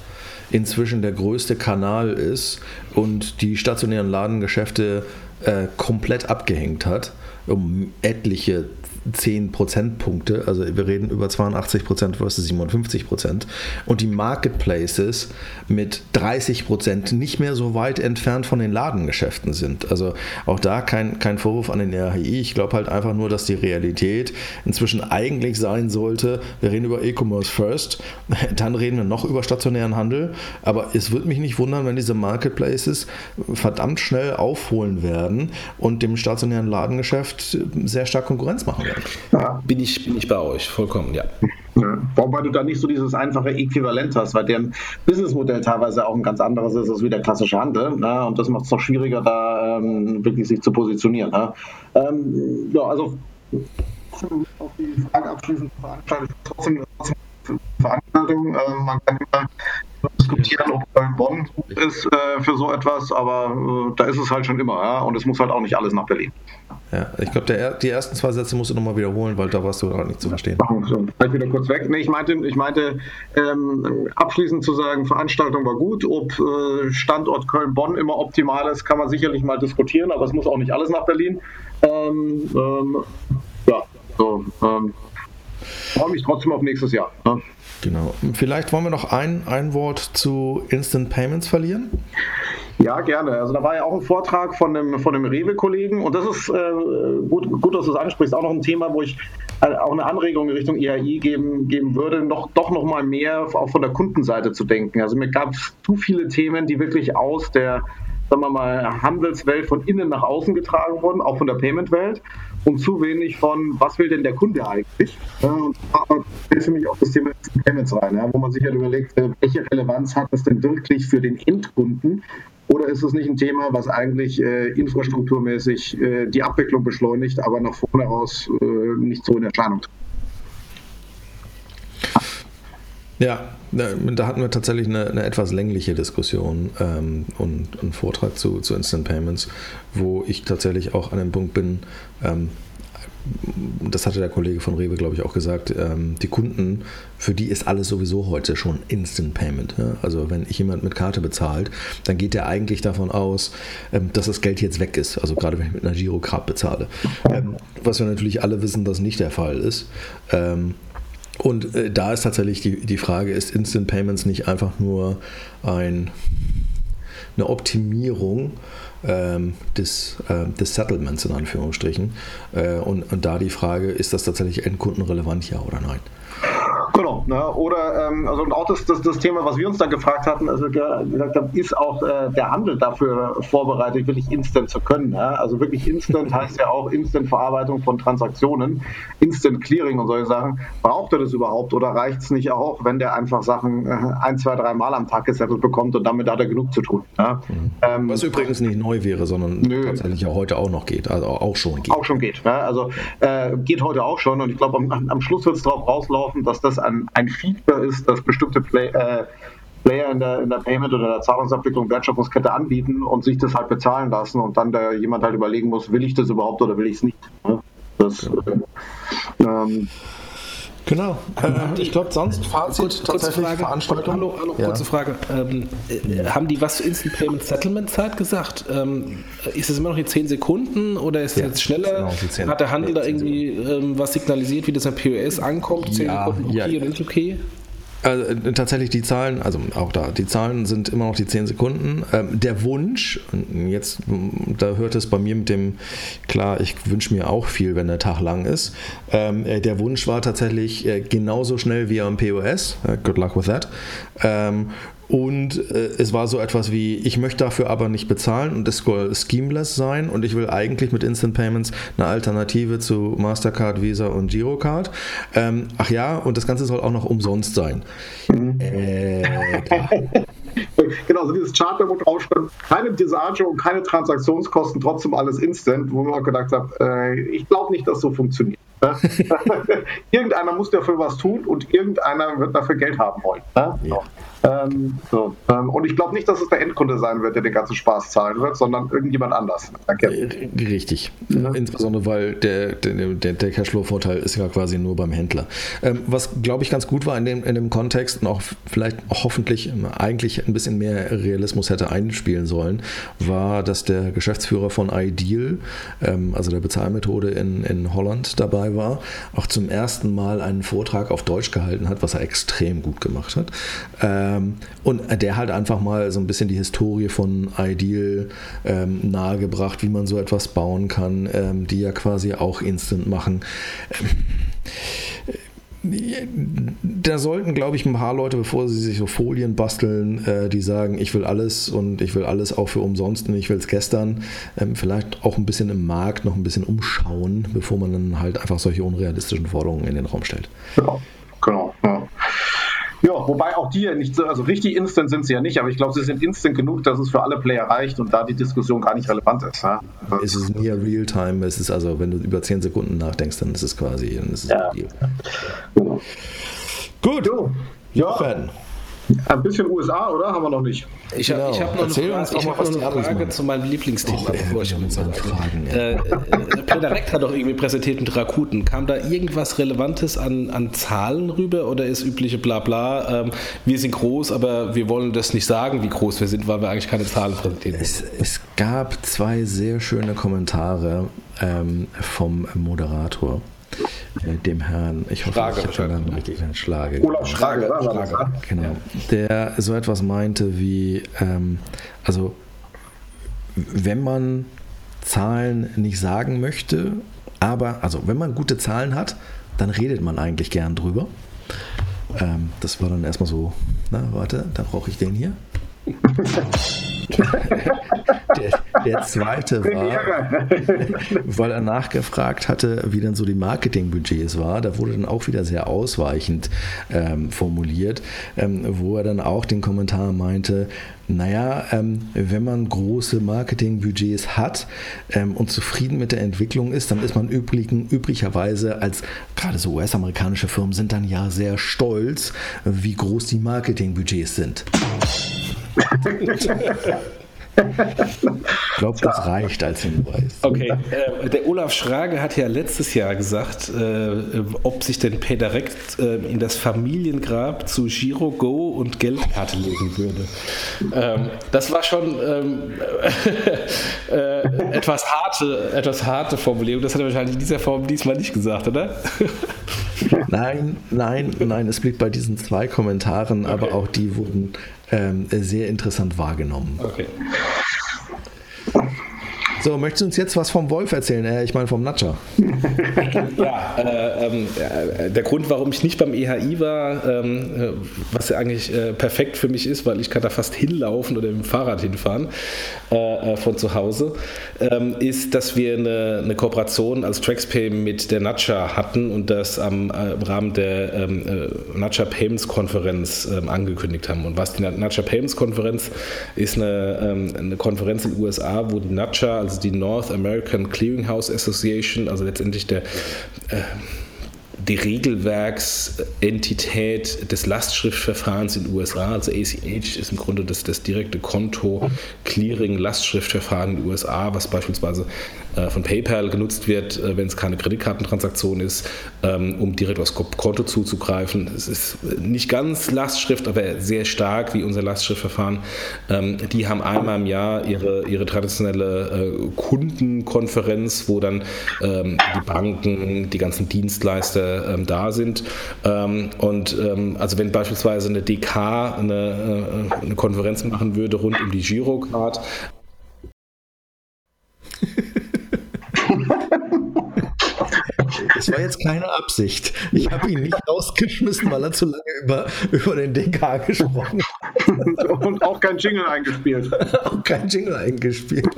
inzwischen der größte Kanal ist und die stationären Ladengeschäfte äh, komplett abgehängt hat, um etliche 10 Prozentpunkte, also wir reden über 82 Prozent versus 57 Prozent und die Marketplaces mit 30 Prozent nicht mehr so weit entfernt von den Ladengeschäften sind. Also auch da kein, kein Vorwurf an den RHI. Ich glaube halt einfach nur, dass die Realität inzwischen eigentlich sein sollte, wir reden über E-Commerce first, dann reden wir noch über stationären Handel, aber es würde mich nicht wundern, wenn diese Marketplaces verdammt schnell aufholen werden und dem stationären Ladengeschäft sehr stark Konkurrenz machen werden. Ja. Bin, ich, bin ich bei euch, vollkommen, ja. ja. Wobei du da nicht so dieses einfache Äquivalent hast, weil deren Businessmodell teilweise auch ein ganz anderes ist als wie der klassische Handel. Ne? Und das macht es doch schwieriger, da ähm, wirklich sich zu positionieren. Ne? Ähm, ja, also auf die Frage abschließend veranstaltet trotzdem, Veranstaltung. Äh, man kann immer diskutieren, ob Köln-Bonn gut ist äh, für so etwas, aber äh, da ist es halt schon immer. Ja? Und es muss halt auch nicht alles nach Berlin. Ja, ich glaube, die ersten zwei Sätze musst du nochmal wiederholen, weil da warst du gerade nicht zu verstehen. So, halt wieder kurz weg. Nee, ich meinte, ich meinte ähm, abschließend zu sagen, Veranstaltung war gut. Ob äh, Standort Köln-Bonn immer optimal ist, kann man sicherlich mal diskutieren, aber es muss auch nicht alles nach Berlin. Ähm, ähm, ja, so. Freue mich trotzdem auf nächstes Jahr. Ne? Genau. Vielleicht wollen wir noch ein, ein Wort zu Instant Payments verlieren. Ja, gerne. Also da war ja auch ein Vortrag von einem, von einem Rewe-Kollegen und das ist äh, gut, gut, dass du es ansprichst, auch noch ein Thema, wo ich äh, auch eine Anregung in Richtung EAI geben, geben würde, noch, doch noch mal mehr auch von der Kundenseite zu denken. Also mir gab es zu viele Themen, die wirklich aus der sagen wir mal, Handelswelt von innen nach außen getragen wurden, auch von der Payment-Welt und zu wenig von, was will denn der Kunde eigentlich? Und da fällt für mich auch das Thema Payments rein, wo man sich halt überlegt, äh, welche Relevanz hat das denn wirklich für den Endkunden oder ist es nicht ein Thema, was eigentlich äh, infrastrukturmäßig äh, die Abwicklung beschleunigt, aber nach vorne raus äh, nicht so in Erscheinung tritt? Ja, da hatten wir tatsächlich eine, eine etwas längliche Diskussion ähm, und einen Vortrag zu, zu Instant Payments, wo ich tatsächlich auch an dem Punkt bin, ähm, das hatte der Kollege von Rewe, glaube ich, auch gesagt, ähm, die Kunden, für die ist alles sowieso heute schon Instant Payment. Ja? Also wenn ich jemand mit Karte bezahlt, dann geht der eigentlich davon aus, ähm, dass das Geld jetzt weg ist. Also gerade wenn ich mit einer Girocard bezahle. Ähm, was wir natürlich alle wissen, dass nicht der Fall ist. Und äh, da ist tatsächlich die, die Frage, ist Instant Payments nicht einfach nur ein, eine Optimierung ähm, des, äh, des Settlements in Anführungsstrichen? Äh, und, und da die Frage, ist das tatsächlich endkundenrelevant, ja oder nein? Genau, ne? oder ähm, also und auch das, das, das Thema, was wir uns dann gefragt hatten, also gesagt haben, ist auch äh, der Handel dafür vorbereitet, wirklich instant zu können. Ne? Also wirklich instant heißt ja auch Instant-Verarbeitung von Transaktionen, Instant Clearing und solche Sachen. Braucht er das überhaupt oder reicht es nicht auch, wenn der einfach Sachen äh, ein, zwei, drei Mal am Tag gesettelt bekommt und damit hat er genug zu tun? Ne? Mhm. Ähm, was übrigens nicht neu wäre, sondern nö. tatsächlich auch heute auch noch geht, also auch schon geht. Auch schon geht. Ne? Also äh, geht heute auch schon und ich glaube, am, am Schluss wird es darauf rauslaufen, dass das ein, ein Feature ist, dass bestimmte Play, äh, Player in der, in der Payment- oder der Zahlungsabwicklung Wertschöpfungskette anbieten und sich das halt bezahlen lassen und dann der jemand halt überlegen muss, will ich das überhaupt oder will ich es nicht. Ne? Das, äh, ähm, Genau. Äh, ich glaube, sonst Fazit kurze Frage. Veranstaltung. Hallo, hallo ja. kurze Frage. Ähm, äh, haben die was zu Instant Payment Settlement Zeit gesagt? Ähm, ist es immer noch die 10 Sekunden oder ist es ja, jetzt schneller? Genau, Hat der Handel da irgendwie ähm, was signalisiert, wie das am POS ankommt? 10 ja, Sekunden okay ja. oder nicht okay? Also, tatsächlich die Zahlen, also auch da, die Zahlen sind immer noch die 10 Sekunden. Ähm, der Wunsch, jetzt, da hört es bei mir mit dem, klar, ich wünsche mir auch viel, wenn der Tag lang ist. Ähm, äh, der Wunsch war tatsächlich äh, genauso schnell wie am POS. Äh, good luck with that. Ähm, und äh, es war so etwas wie, ich möchte dafür aber nicht bezahlen und es soll schemeless sein und ich will eigentlich mit Instant Payments eine Alternative zu Mastercard, Visa und Girocard. Ähm, ach ja, und das Ganze soll auch noch umsonst sein. Mhm. Äh, genau, so dieses Chart, wo drauf stand, keine Disage und keine Transaktionskosten, trotzdem alles instant, wo man auch gedacht hat, äh, ich glaube nicht, dass so funktioniert. Ne? irgendeiner muss dafür was tun und irgendeiner wird dafür Geld haben wollen. Ne? Ja. Ähm, so. ähm, und ich glaube nicht, dass es der Endkunde sein wird, der den ganzen Spaß zahlen wird, sondern irgendjemand anders. Danke. Äh, richtig. Ja. Insbesondere, weil der, der, der Cashflow-Vorteil ist ja quasi nur beim Händler. Ähm, was, glaube ich, ganz gut war in dem, in dem Kontext und auch vielleicht auch hoffentlich eigentlich ein bisschen mehr Realismus hätte einspielen sollen, war, dass der Geschäftsführer von Ideal, ähm, also der Bezahlmethode in, in Holland, dabei war, auch zum ersten Mal einen Vortrag auf Deutsch gehalten hat, was er extrem gut gemacht hat. Ähm, und der halt einfach mal so ein bisschen die Historie von Ideal ähm, nahegebracht, wie man so etwas bauen kann, ähm, die ja quasi auch instant machen. Da sollten, glaube ich, ein paar Leute, bevor sie sich so Folien basteln, äh, die sagen, ich will alles und ich will alles auch für umsonst und ich will es gestern, ähm, vielleicht auch ein bisschen im Markt noch ein bisschen umschauen, bevor man dann halt einfach solche unrealistischen Forderungen in den Raum stellt. Genau, genau. Ja. Ja, wobei auch die ja nicht so, also richtig instant sind sie ja nicht, aber ich glaube, sie sind instant genug, dass es für alle Player reicht und da die Diskussion gar nicht relevant ist. Ja? Es ist nie Real-Time, es ist also, wenn du über 10 Sekunden nachdenkst, dann ist es quasi, dann ist es ja. Gut. So. Ja. Ein bisschen USA, oder? Haben wir noch nicht. Ich habe genau. hab noch Erzähl eine, Frage, hab noch eine Frage zu meinem Lieblingsthema. Oh, bevor ich mit seinen Fragen. Äh, äh, hat doch irgendwie präsentiert mit Rakuten. Kam da irgendwas Relevantes an, an Zahlen rüber oder ist übliche Blabla? Ähm, wir sind groß, aber wir wollen das nicht sagen, wie groß wir sind, weil wir eigentlich keine Zahlen präsentieren. Es, es gab zwei sehr schöne Kommentare ähm, vom Moderator. Äh, dem Herrn, ich hoffe, Schlage, ich habe den richtig Herrn Schlage. Olaf genau. Schlage, Schlage, Schlage. Genau. Der so etwas meinte wie, ähm, also wenn man Zahlen nicht sagen möchte, aber, also wenn man gute Zahlen hat, dann redet man eigentlich gern drüber. Ähm, das war dann erstmal so, na, warte, da brauche ich den hier. der, der, zweite war, weil er nachgefragt hatte, wie dann so die Marketingbudgets war. Da wurde dann auch wieder sehr ausweichend ähm, formuliert, ähm, wo er dann auch den Kommentar meinte, naja, ähm, wenn man große Marketingbudgets hat ähm, und zufrieden mit der Entwicklung ist, dann ist man übrigen, üblicherweise als gerade so US-amerikanische Firmen sind dann ja sehr stolz, wie groß die Marketingbudgets sind. Ich glaube, das reicht als Hinweis. Okay, äh, der Olaf Schrage hat ja letztes Jahr gesagt, äh, ob sich denn PayDirect äh, in das Familiengrab zu Giro Go und Geldkarte legen würde. Ähm, das war schon ähm, äh, etwas, harte, etwas harte Formulierung. Das hat er wahrscheinlich in dieser Form diesmal nicht gesagt, oder? Nein, nein, nein, es blieb bei diesen zwei Kommentaren, okay. aber auch die wurden ähm, sehr interessant wahrgenommen. Okay. So, möchtest du uns jetzt was vom Wolf erzählen? Äh, ich meine vom Natscher. ja, äh, ähm, äh, der Grund, warum ich nicht beim EHI war, ähm, äh, was ja eigentlich äh, perfekt für mich ist, weil ich kann da fast hinlaufen oder mit dem Fahrrad hinfahren äh, von zu Hause, ähm, ist, dass wir eine, eine Kooperation als TraxPay mit der Natscher hatten und das am, im Rahmen der ähm, Natscher Payments Konferenz angekündigt haben. Und was die Natscher Payments Konferenz ist eine, eine Konferenz in den USA, wo die Natscher, also die North American Clearinghouse Association, also letztendlich der äh, die Regelwerksentität des Lastschriftverfahrens in den USA, also ACH ist im Grunde das, das direkte Konto Clearing Lastschriftverfahren in den USA, was beispielsweise von PayPal genutzt wird, äh, wenn es keine Kreditkartentransaktion ist, ähm, um direkt aufs Konto zuzugreifen. Es ist nicht ganz Lastschrift, aber sehr stark wie unser Lastschriftverfahren. Ähm, die haben einmal im Jahr ihre, ihre traditionelle äh, Kundenkonferenz, wo dann ähm, die Banken, die ganzen Dienstleister da sind. Und also wenn beispielsweise eine DK eine, eine Konferenz machen würde rund um die Girocard, Das war jetzt keine Absicht. Ich habe ihn nicht rausgeschmissen, weil er zu lange über, über den DK gesprochen hat. Und auch kein Jingle eingespielt. auch kein Jingle eingespielt.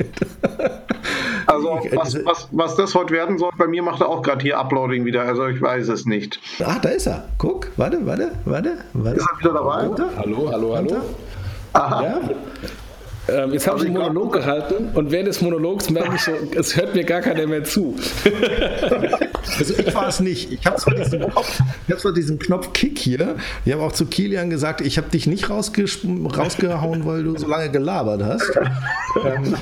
Also was, was, was das heute werden soll, bei mir macht er auch gerade hier Uploading wieder, also ich weiß es nicht. Ach, da ist er. Guck, warte, warte, warte. warte. Ist er wieder dabei? Hallo, hallo, hallo. hallo. Aha. Ja? Ähm, jetzt habe ich einen Monolog gehalten und während des Monologs merke ich so, es hört mir gar keiner mehr zu. also ich war es nicht. Ich habe zwar diesen, zwar diesen Knopf Kick hier. Ich habe auch zu Kilian gesagt, ich habe dich nicht rausgehauen, weil du so lange gelabert hast. Ähm,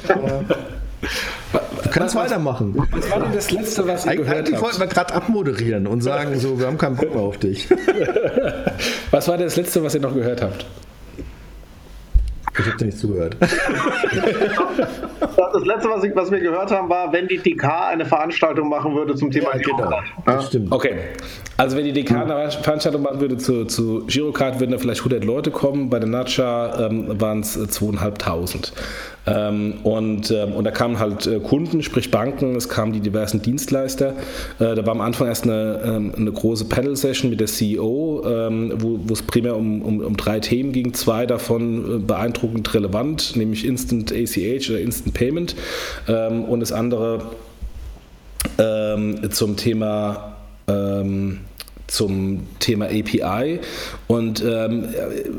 Du kannst was, weitermachen. Was war denn das Letzte, was ihr gehört Eigentlich wollten wir gerade abmoderieren und sagen, so, wir haben keinen Bock mehr auf dich. was war denn das Letzte, was ihr noch gehört habt? Ich habe dir nicht zugehört. das letzte, was, ich, was, wir gehört haben, war, wenn die DK eine Veranstaltung machen würde zum Thema ja, genau. Ja? Stimmt. Okay. Also wenn die DK eine Veranstaltung machen würde zu, zu Girocard, würden da vielleicht 100 Leute kommen. Bei der Natscha ähm, waren es 2.500. Ähm, und, ähm, und da kamen halt äh, Kunden, sprich Banken, es kamen die diversen Dienstleister. Äh, da war am Anfang erst eine, ähm, eine große Panel-Session mit der CEO, ähm, wo, es primär um, um, um drei Themen ging. Zwei davon äh, beeindruckend relevant, nämlich Instant ACH oder Instant Payment. Ähm, und das andere ähm, zum Thema zum Thema API. Und ähm,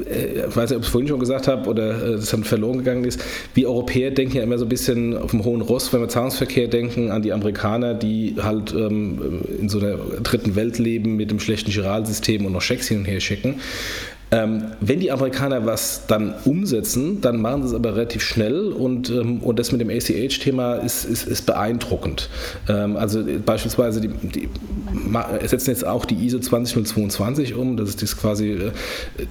äh, ich weiß nicht, ob ich es vorhin schon gesagt habe oder äh, es dann verloren gegangen ist. Wir Europäer denken ja immer so ein bisschen auf dem hohen Ross, wenn wir Zahlungsverkehr denken, an die Amerikaner, die halt ähm, in so einer dritten Welt leben mit dem schlechten Giralsystem und noch Schecks hin und her schicken. Ähm, wenn die Amerikaner was dann umsetzen, dann machen sie es aber relativ schnell und, ähm, und das mit dem ACH-Thema ist, ist, ist, beeindruckend. Ähm, also beispielsweise, die, die, setzen jetzt auch die ISO 20022 um, das ist das quasi äh,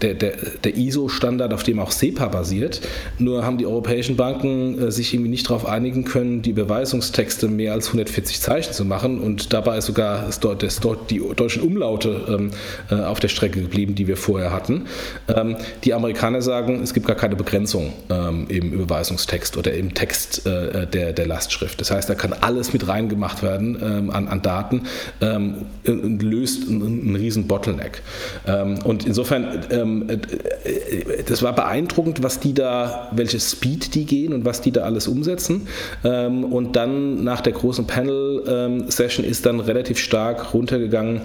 der, der, der ISO-Standard, auf dem auch SEPA basiert. Nur haben die europäischen Banken äh, sich irgendwie nicht darauf einigen können, die Beweisungstexte mehr als 140 Zeichen zu machen und dabei ist sogar ist dort die deutschen Umlaute ähm, äh, auf der Strecke geblieben, die wir vorher hatten. Ähm, die Amerikaner sagen, es gibt gar keine Begrenzung ähm, im Überweisungstext oder im Text äh, der, der Lastschrift. Das heißt, da kann alles mit reingemacht werden ähm, an, an Daten ähm, und löst einen, einen riesen Bottleneck. Ähm, und insofern, ähm, äh, das war beeindruckend, was die da, welche Speed die gehen und was die da alles umsetzen. und dann nach der großen Panel-Session ist dann relativ stark runtergegangen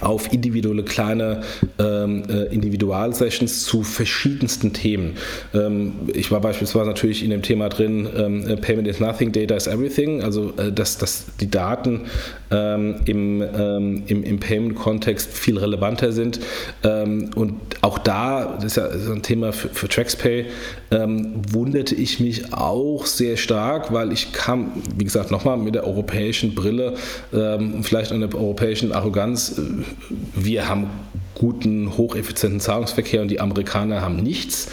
auf individuelle kleine ähm, äh, Individualsessions zu verschiedensten Themen. Ähm, ich war beispielsweise natürlich in dem Thema drin, ähm, äh, Payment is nothing, Data is everything, also äh, dass, dass die Daten ähm, im, ähm, im, im Payment-Kontext viel relevanter sind. Ähm, und auch da, das ist ja so ein Thema für, für TraxPay, wunderte ich mich auch sehr stark, weil ich kam, wie gesagt, nochmal mit der europäischen Brille, vielleicht einer europäischen Arroganz, äh, wir haben guten, hocheffizienten Zahlungsverkehr und die Amerikaner haben nichts.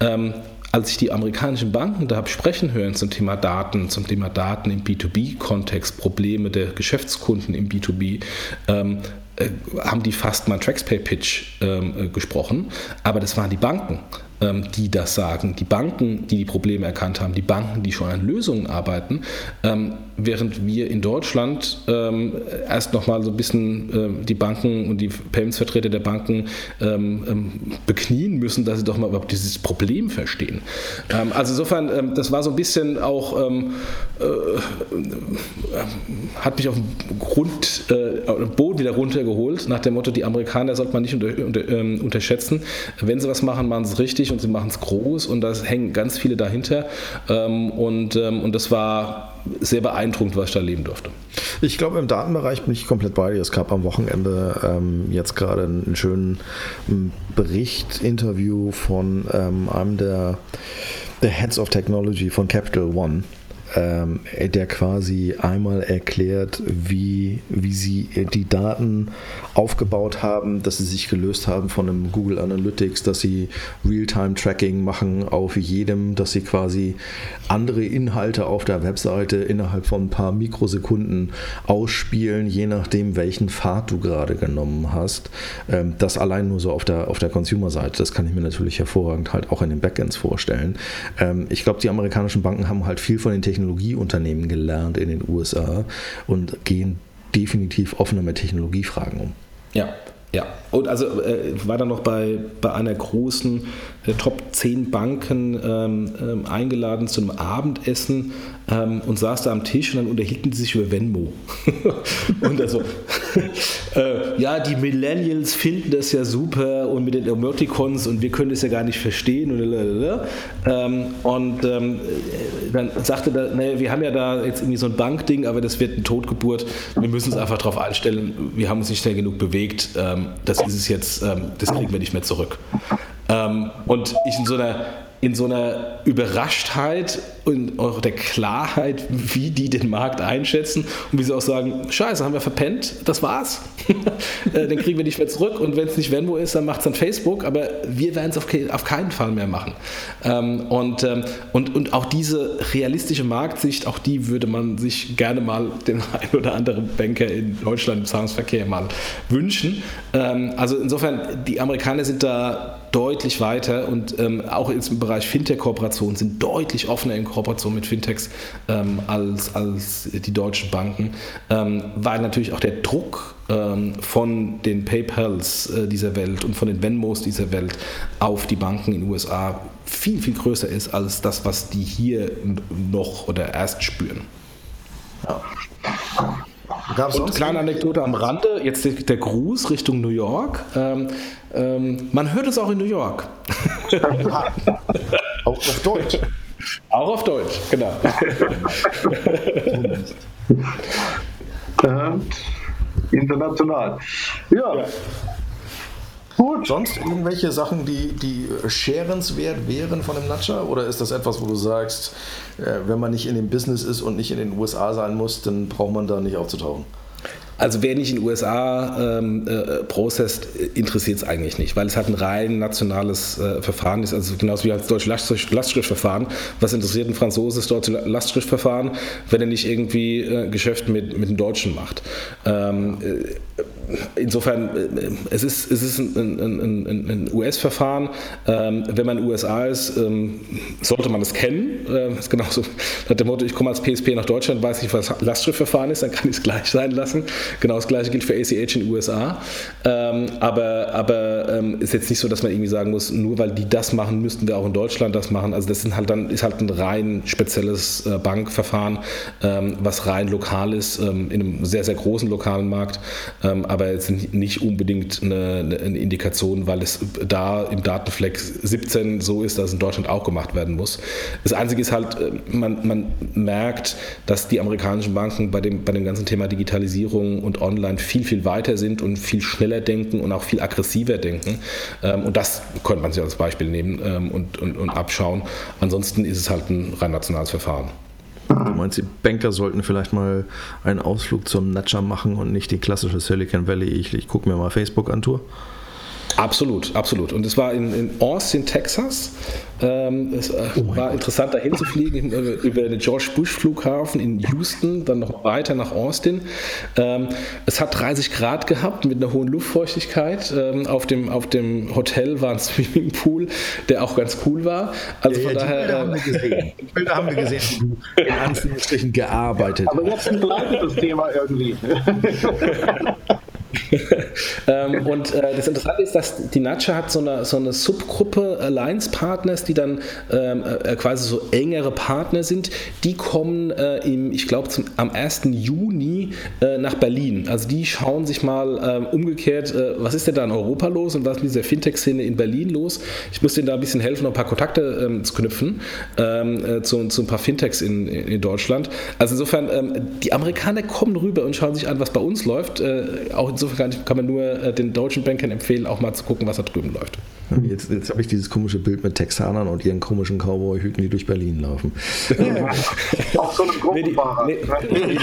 Ähm, als ich die amerikanischen Banken da habe sprechen hören zum Thema Daten, zum Thema Daten im B2B-Kontext, Probleme der Geschäftskunden im B2B, ähm, äh, haben die fast mal TraxPay-Pitch ähm, äh, gesprochen, aber das waren die Banken. Ähm, die das sagen, die Banken, die die Probleme erkannt haben, die Banken, die schon an Lösungen arbeiten, ähm, während wir in Deutschland ähm, erst nochmal so ein bisschen die Banken und die Payments-Vertreter der Banken beknien müssen, dass sie doch mal überhaupt dieses Problem verstehen. Also insofern, das war so ein bisschen auch, äh, hat mich auf den Grund, äh, Boden wieder runtergeholt, nach dem Motto, die Amerikaner sollte man nicht unter, unter, unterschätzen. Wenn sie was machen, machen sie es richtig und sie machen es groß und da hängen ganz viele dahinter. und, und das war sehr beeindruckend, was ich da erleben durfte. Ich glaube, im Datenbereich bin ich komplett bei dir. Es gab am Wochenende ähm, jetzt gerade einen schönen Bericht, Interview von ähm, einem der, der Heads of Technology von Capital One ähm, der quasi einmal erklärt, wie, wie sie die Daten aufgebaut haben, dass sie sich gelöst haben von einem Google Analytics, dass sie Realtime-Tracking machen auf jedem, dass sie quasi andere Inhalte auf der Webseite innerhalb von ein paar Mikrosekunden ausspielen, je nachdem, welchen Pfad du gerade genommen hast. Ähm, das allein nur so auf der, auf der Consumer-Seite, das kann ich mir natürlich hervorragend halt auch in den Backends vorstellen. Ähm, ich glaube, die amerikanischen Banken haben halt viel von den Technologien Technologieunternehmen gelernt in den USA und gehen definitiv offener mit Technologiefragen um. Ja, ja, und also äh, war dann noch bei, bei einer großen äh, Top 10 Banken ähm, ähm, eingeladen zu einem Abendessen ähm, und saß da am Tisch und dann unterhielten sie sich über Venmo. und also, äh, ja, die Millennials finden das ja super und mit den Emoticons und wir können das ja gar nicht verstehen und ähm, und ähm, dann sagte er, naja, wir haben ja da jetzt irgendwie so ein Bankding, aber das wird eine Totgeburt. Wir müssen uns einfach darauf einstellen, wir haben uns nicht schnell genug bewegt. Ähm, das ist es jetzt, ähm, das kriegen wir nicht mehr zurück. Ähm, und ich in so einer in so einer Überraschtheit und auch der Klarheit, wie die den Markt einschätzen und wie sie auch sagen, scheiße, haben wir verpennt, das war's. Äh, den kriegen wir nicht mehr zurück und wenn es nicht Venmo ist, dann macht es dann Facebook, aber wir werden es auf, auf, keinen Fall mehr machen. Ähm, und, ähm, und, und auch diese realistische Marktsicht, auch die würde man sich gerne mal den ein oder anderen Banker in Deutschland im Zahlungsverkehr mal wünschen. Ähm, also insofern, die Amerikaner sind da deutlich weiter und ähm, auch im Bereich Fintech-Kooperationen sind deutlich offener in Kooperation mit Fintechs ähm, als, als die deutschen Banken, ähm, weil natürlich auch der Druck ähm, von den PayPals äh, dieser Welt und von den Venmos dieser Welt auf die Banken in den USA viel, viel größer ist als das, was die hier noch oder erst spüren. Ja. Gab's und kleine Anekdote am Rande, jetzt der Gruß Richtung New York. Ähm, ähm, man hört es auch in New York. auch auf Deutsch. Auch auf Deutsch, genau. international. Ja. ja. Gut. Sonst irgendwelche Sachen, die, die scherenswert wären von dem Natscher? Oder ist das etwas, wo du sagst, äh, wenn man nicht in dem Business ist und nicht in den USA sein muss, dann braucht man da nicht aufzutauchen? Also wer nicht in den USA ähm, äh, processed, interessiert es eigentlich nicht, weil es halt ein rein nationales äh, Verfahren ist, also genauso wie als deutsche Lastschrift, Lastschriftverfahren. Was interessiert ein Franzose das deutsche Lastschriftverfahren, wenn er nicht irgendwie äh, Geschäft mit, mit dem Deutschen macht? Ähm, äh, insofern, äh, es ist, es ist ein, ein, ein, ein US-Verfahren. Ähm, wenn man in den USA ist, ähm, sollte man es kennen. Ähm, ist genauso nach dem Motto, ich komme als PSP nach Deutschland, weiß nicht, was Lastschriftverfahren ist, dann kann ich es gleich sein lassen. Genau das gleiche gilt für ACH in den USA. Ähm, aber aber ähm, ist jetzt nicht so, dass man irgendwie sagen muss, nur weil die das machen, müssten wir auch in Deutschland das machen. Also das sind halt dann, ist halt ein rein spezielles äh, Bankverfahren, ähm, was rein lokal ist, in einem sehr, sehr großen lokalen Markt aber jetzt nicht unbedingt eine, eine, Indikation, weil es da im Datenfleck 17 so ist, dass es in Deutschland auch gemacht werden muss. Das Einzige ist halt, äh, man, man merkt, dass die amerikanischen Banken bei dem, bei dem ganzen Thema Digitalisierung und Online viel, viel weiter sind und viel schneller denken und auch viel aggressiver denken. Ähm, und das könnte man sich als Beispiel nehmen ähm, und, und, und abschauen. Ansonsten ist es halt ein rein nationales Verfahren. Du meinst, die Banker sollten vielleicht mal einen Ausflug zum Natscher machen und nicht die klassische Silicon Valley, ich, ich gucke mir mal Facebook an Tour? Absolut, absolut. Und es war in, in Austin, Texas. Ähm, es äh, oh war interessant, da hinzufliegen über den George Bush Flughafen in Houston, dann noch weiter nach Austin. Ähm, es hat 30 Grad gehabt mit einer hohen Luftfeuchtigkeit. Ähm, auf, dem, auf dem Hotel war ein Swimmingpool, der auch ganz cool war. Also ja, von ja, daher. Bilder haben wir gesehen. Die Bilder haben wir gesehen, wie du in Anführungsstrichen gearbeitet. Aber jetzt begleitet das Thema irgendwie. ähm, und äh, das Interessante ist, dass die Natscha hat so eine, so eine Subgruppe Alliance Partners, die dann ähm, äh, quasi so engere Partner sind. Die kommen äh, im, ich glaube, am 1. Juni äh, nach Berlin. Also die schauen sich mal ähm, umgekehrt, äh, was ist denn da in Europa los und was ist mit dieser Fintech-Szene in Berlin los. Ich muss denen da ein bisschen helfen, noch ein paar Kontakte ähm, zu knüpfen ähm, äh, zu, zu, ein paar Fintechs in, in Deutschland. Also insofern, ähm, die Amerikaner kommen rüber und schauen sich an, was bei uns läuft. auch insofern insofern kann man nur äh, den deutschen Bankern empfehlen, auch mal zu gucken, was da drüben läuft. Jetzt, jetzt habe ich dieses komische Bild mit Texanern und ihren komischen Cowboy-Hüten, die durch Berlin laufen. Auf so einem Gruppenfahrer. Nee, nee,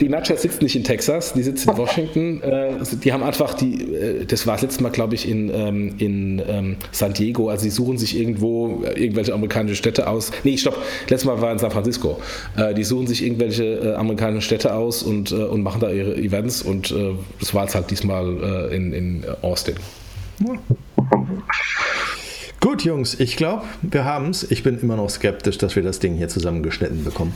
die, Nacha, sitzt nicht in Texas, die sitzt in Washington. Äh, die haben einfach die, äh, das war das letzte Mal, glaube ich, in, ähm, in ähm, San Diego. Also sie suchen sich irgendwo irgendwelche amerikanischen Städte aus. Nee, stopp, letztes Mal war in San Francisco. Die suchen sich irgendwelche amerikanischen Städte aus und, und machen da ihre Events und das war es halt diesmal in, in Austin. Ja. Gut, Jungs, ich glaube, wir haben es. Ich bin immer noch skeptisch, dass wir das Ding hier zusammengeschnitten bekommen.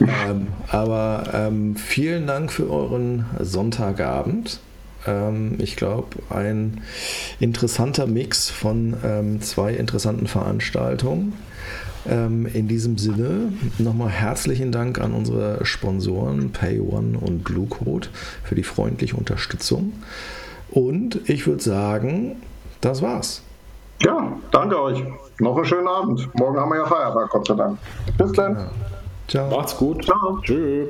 ähm, aber ähm, vielen Dank für euren Sonntagabend. Ähm, ich glaube, ein interessanter Mix von ähm, zwei interessanten Veranstaltungen. Ähm, in diesem Sinne nochmal herzlichen Dank an unsere Sponsoren PayOne und Bluecode für die freundliche Unterstützung. Und ich würde sagen, das war's. Ja, danke euch. Noch einen schönen Abend. Morgen haben wir ja Feiertag, Gott sei Dank. Bis dann. Ja. Ciao. Macht's gut. Ciao. Tschüss.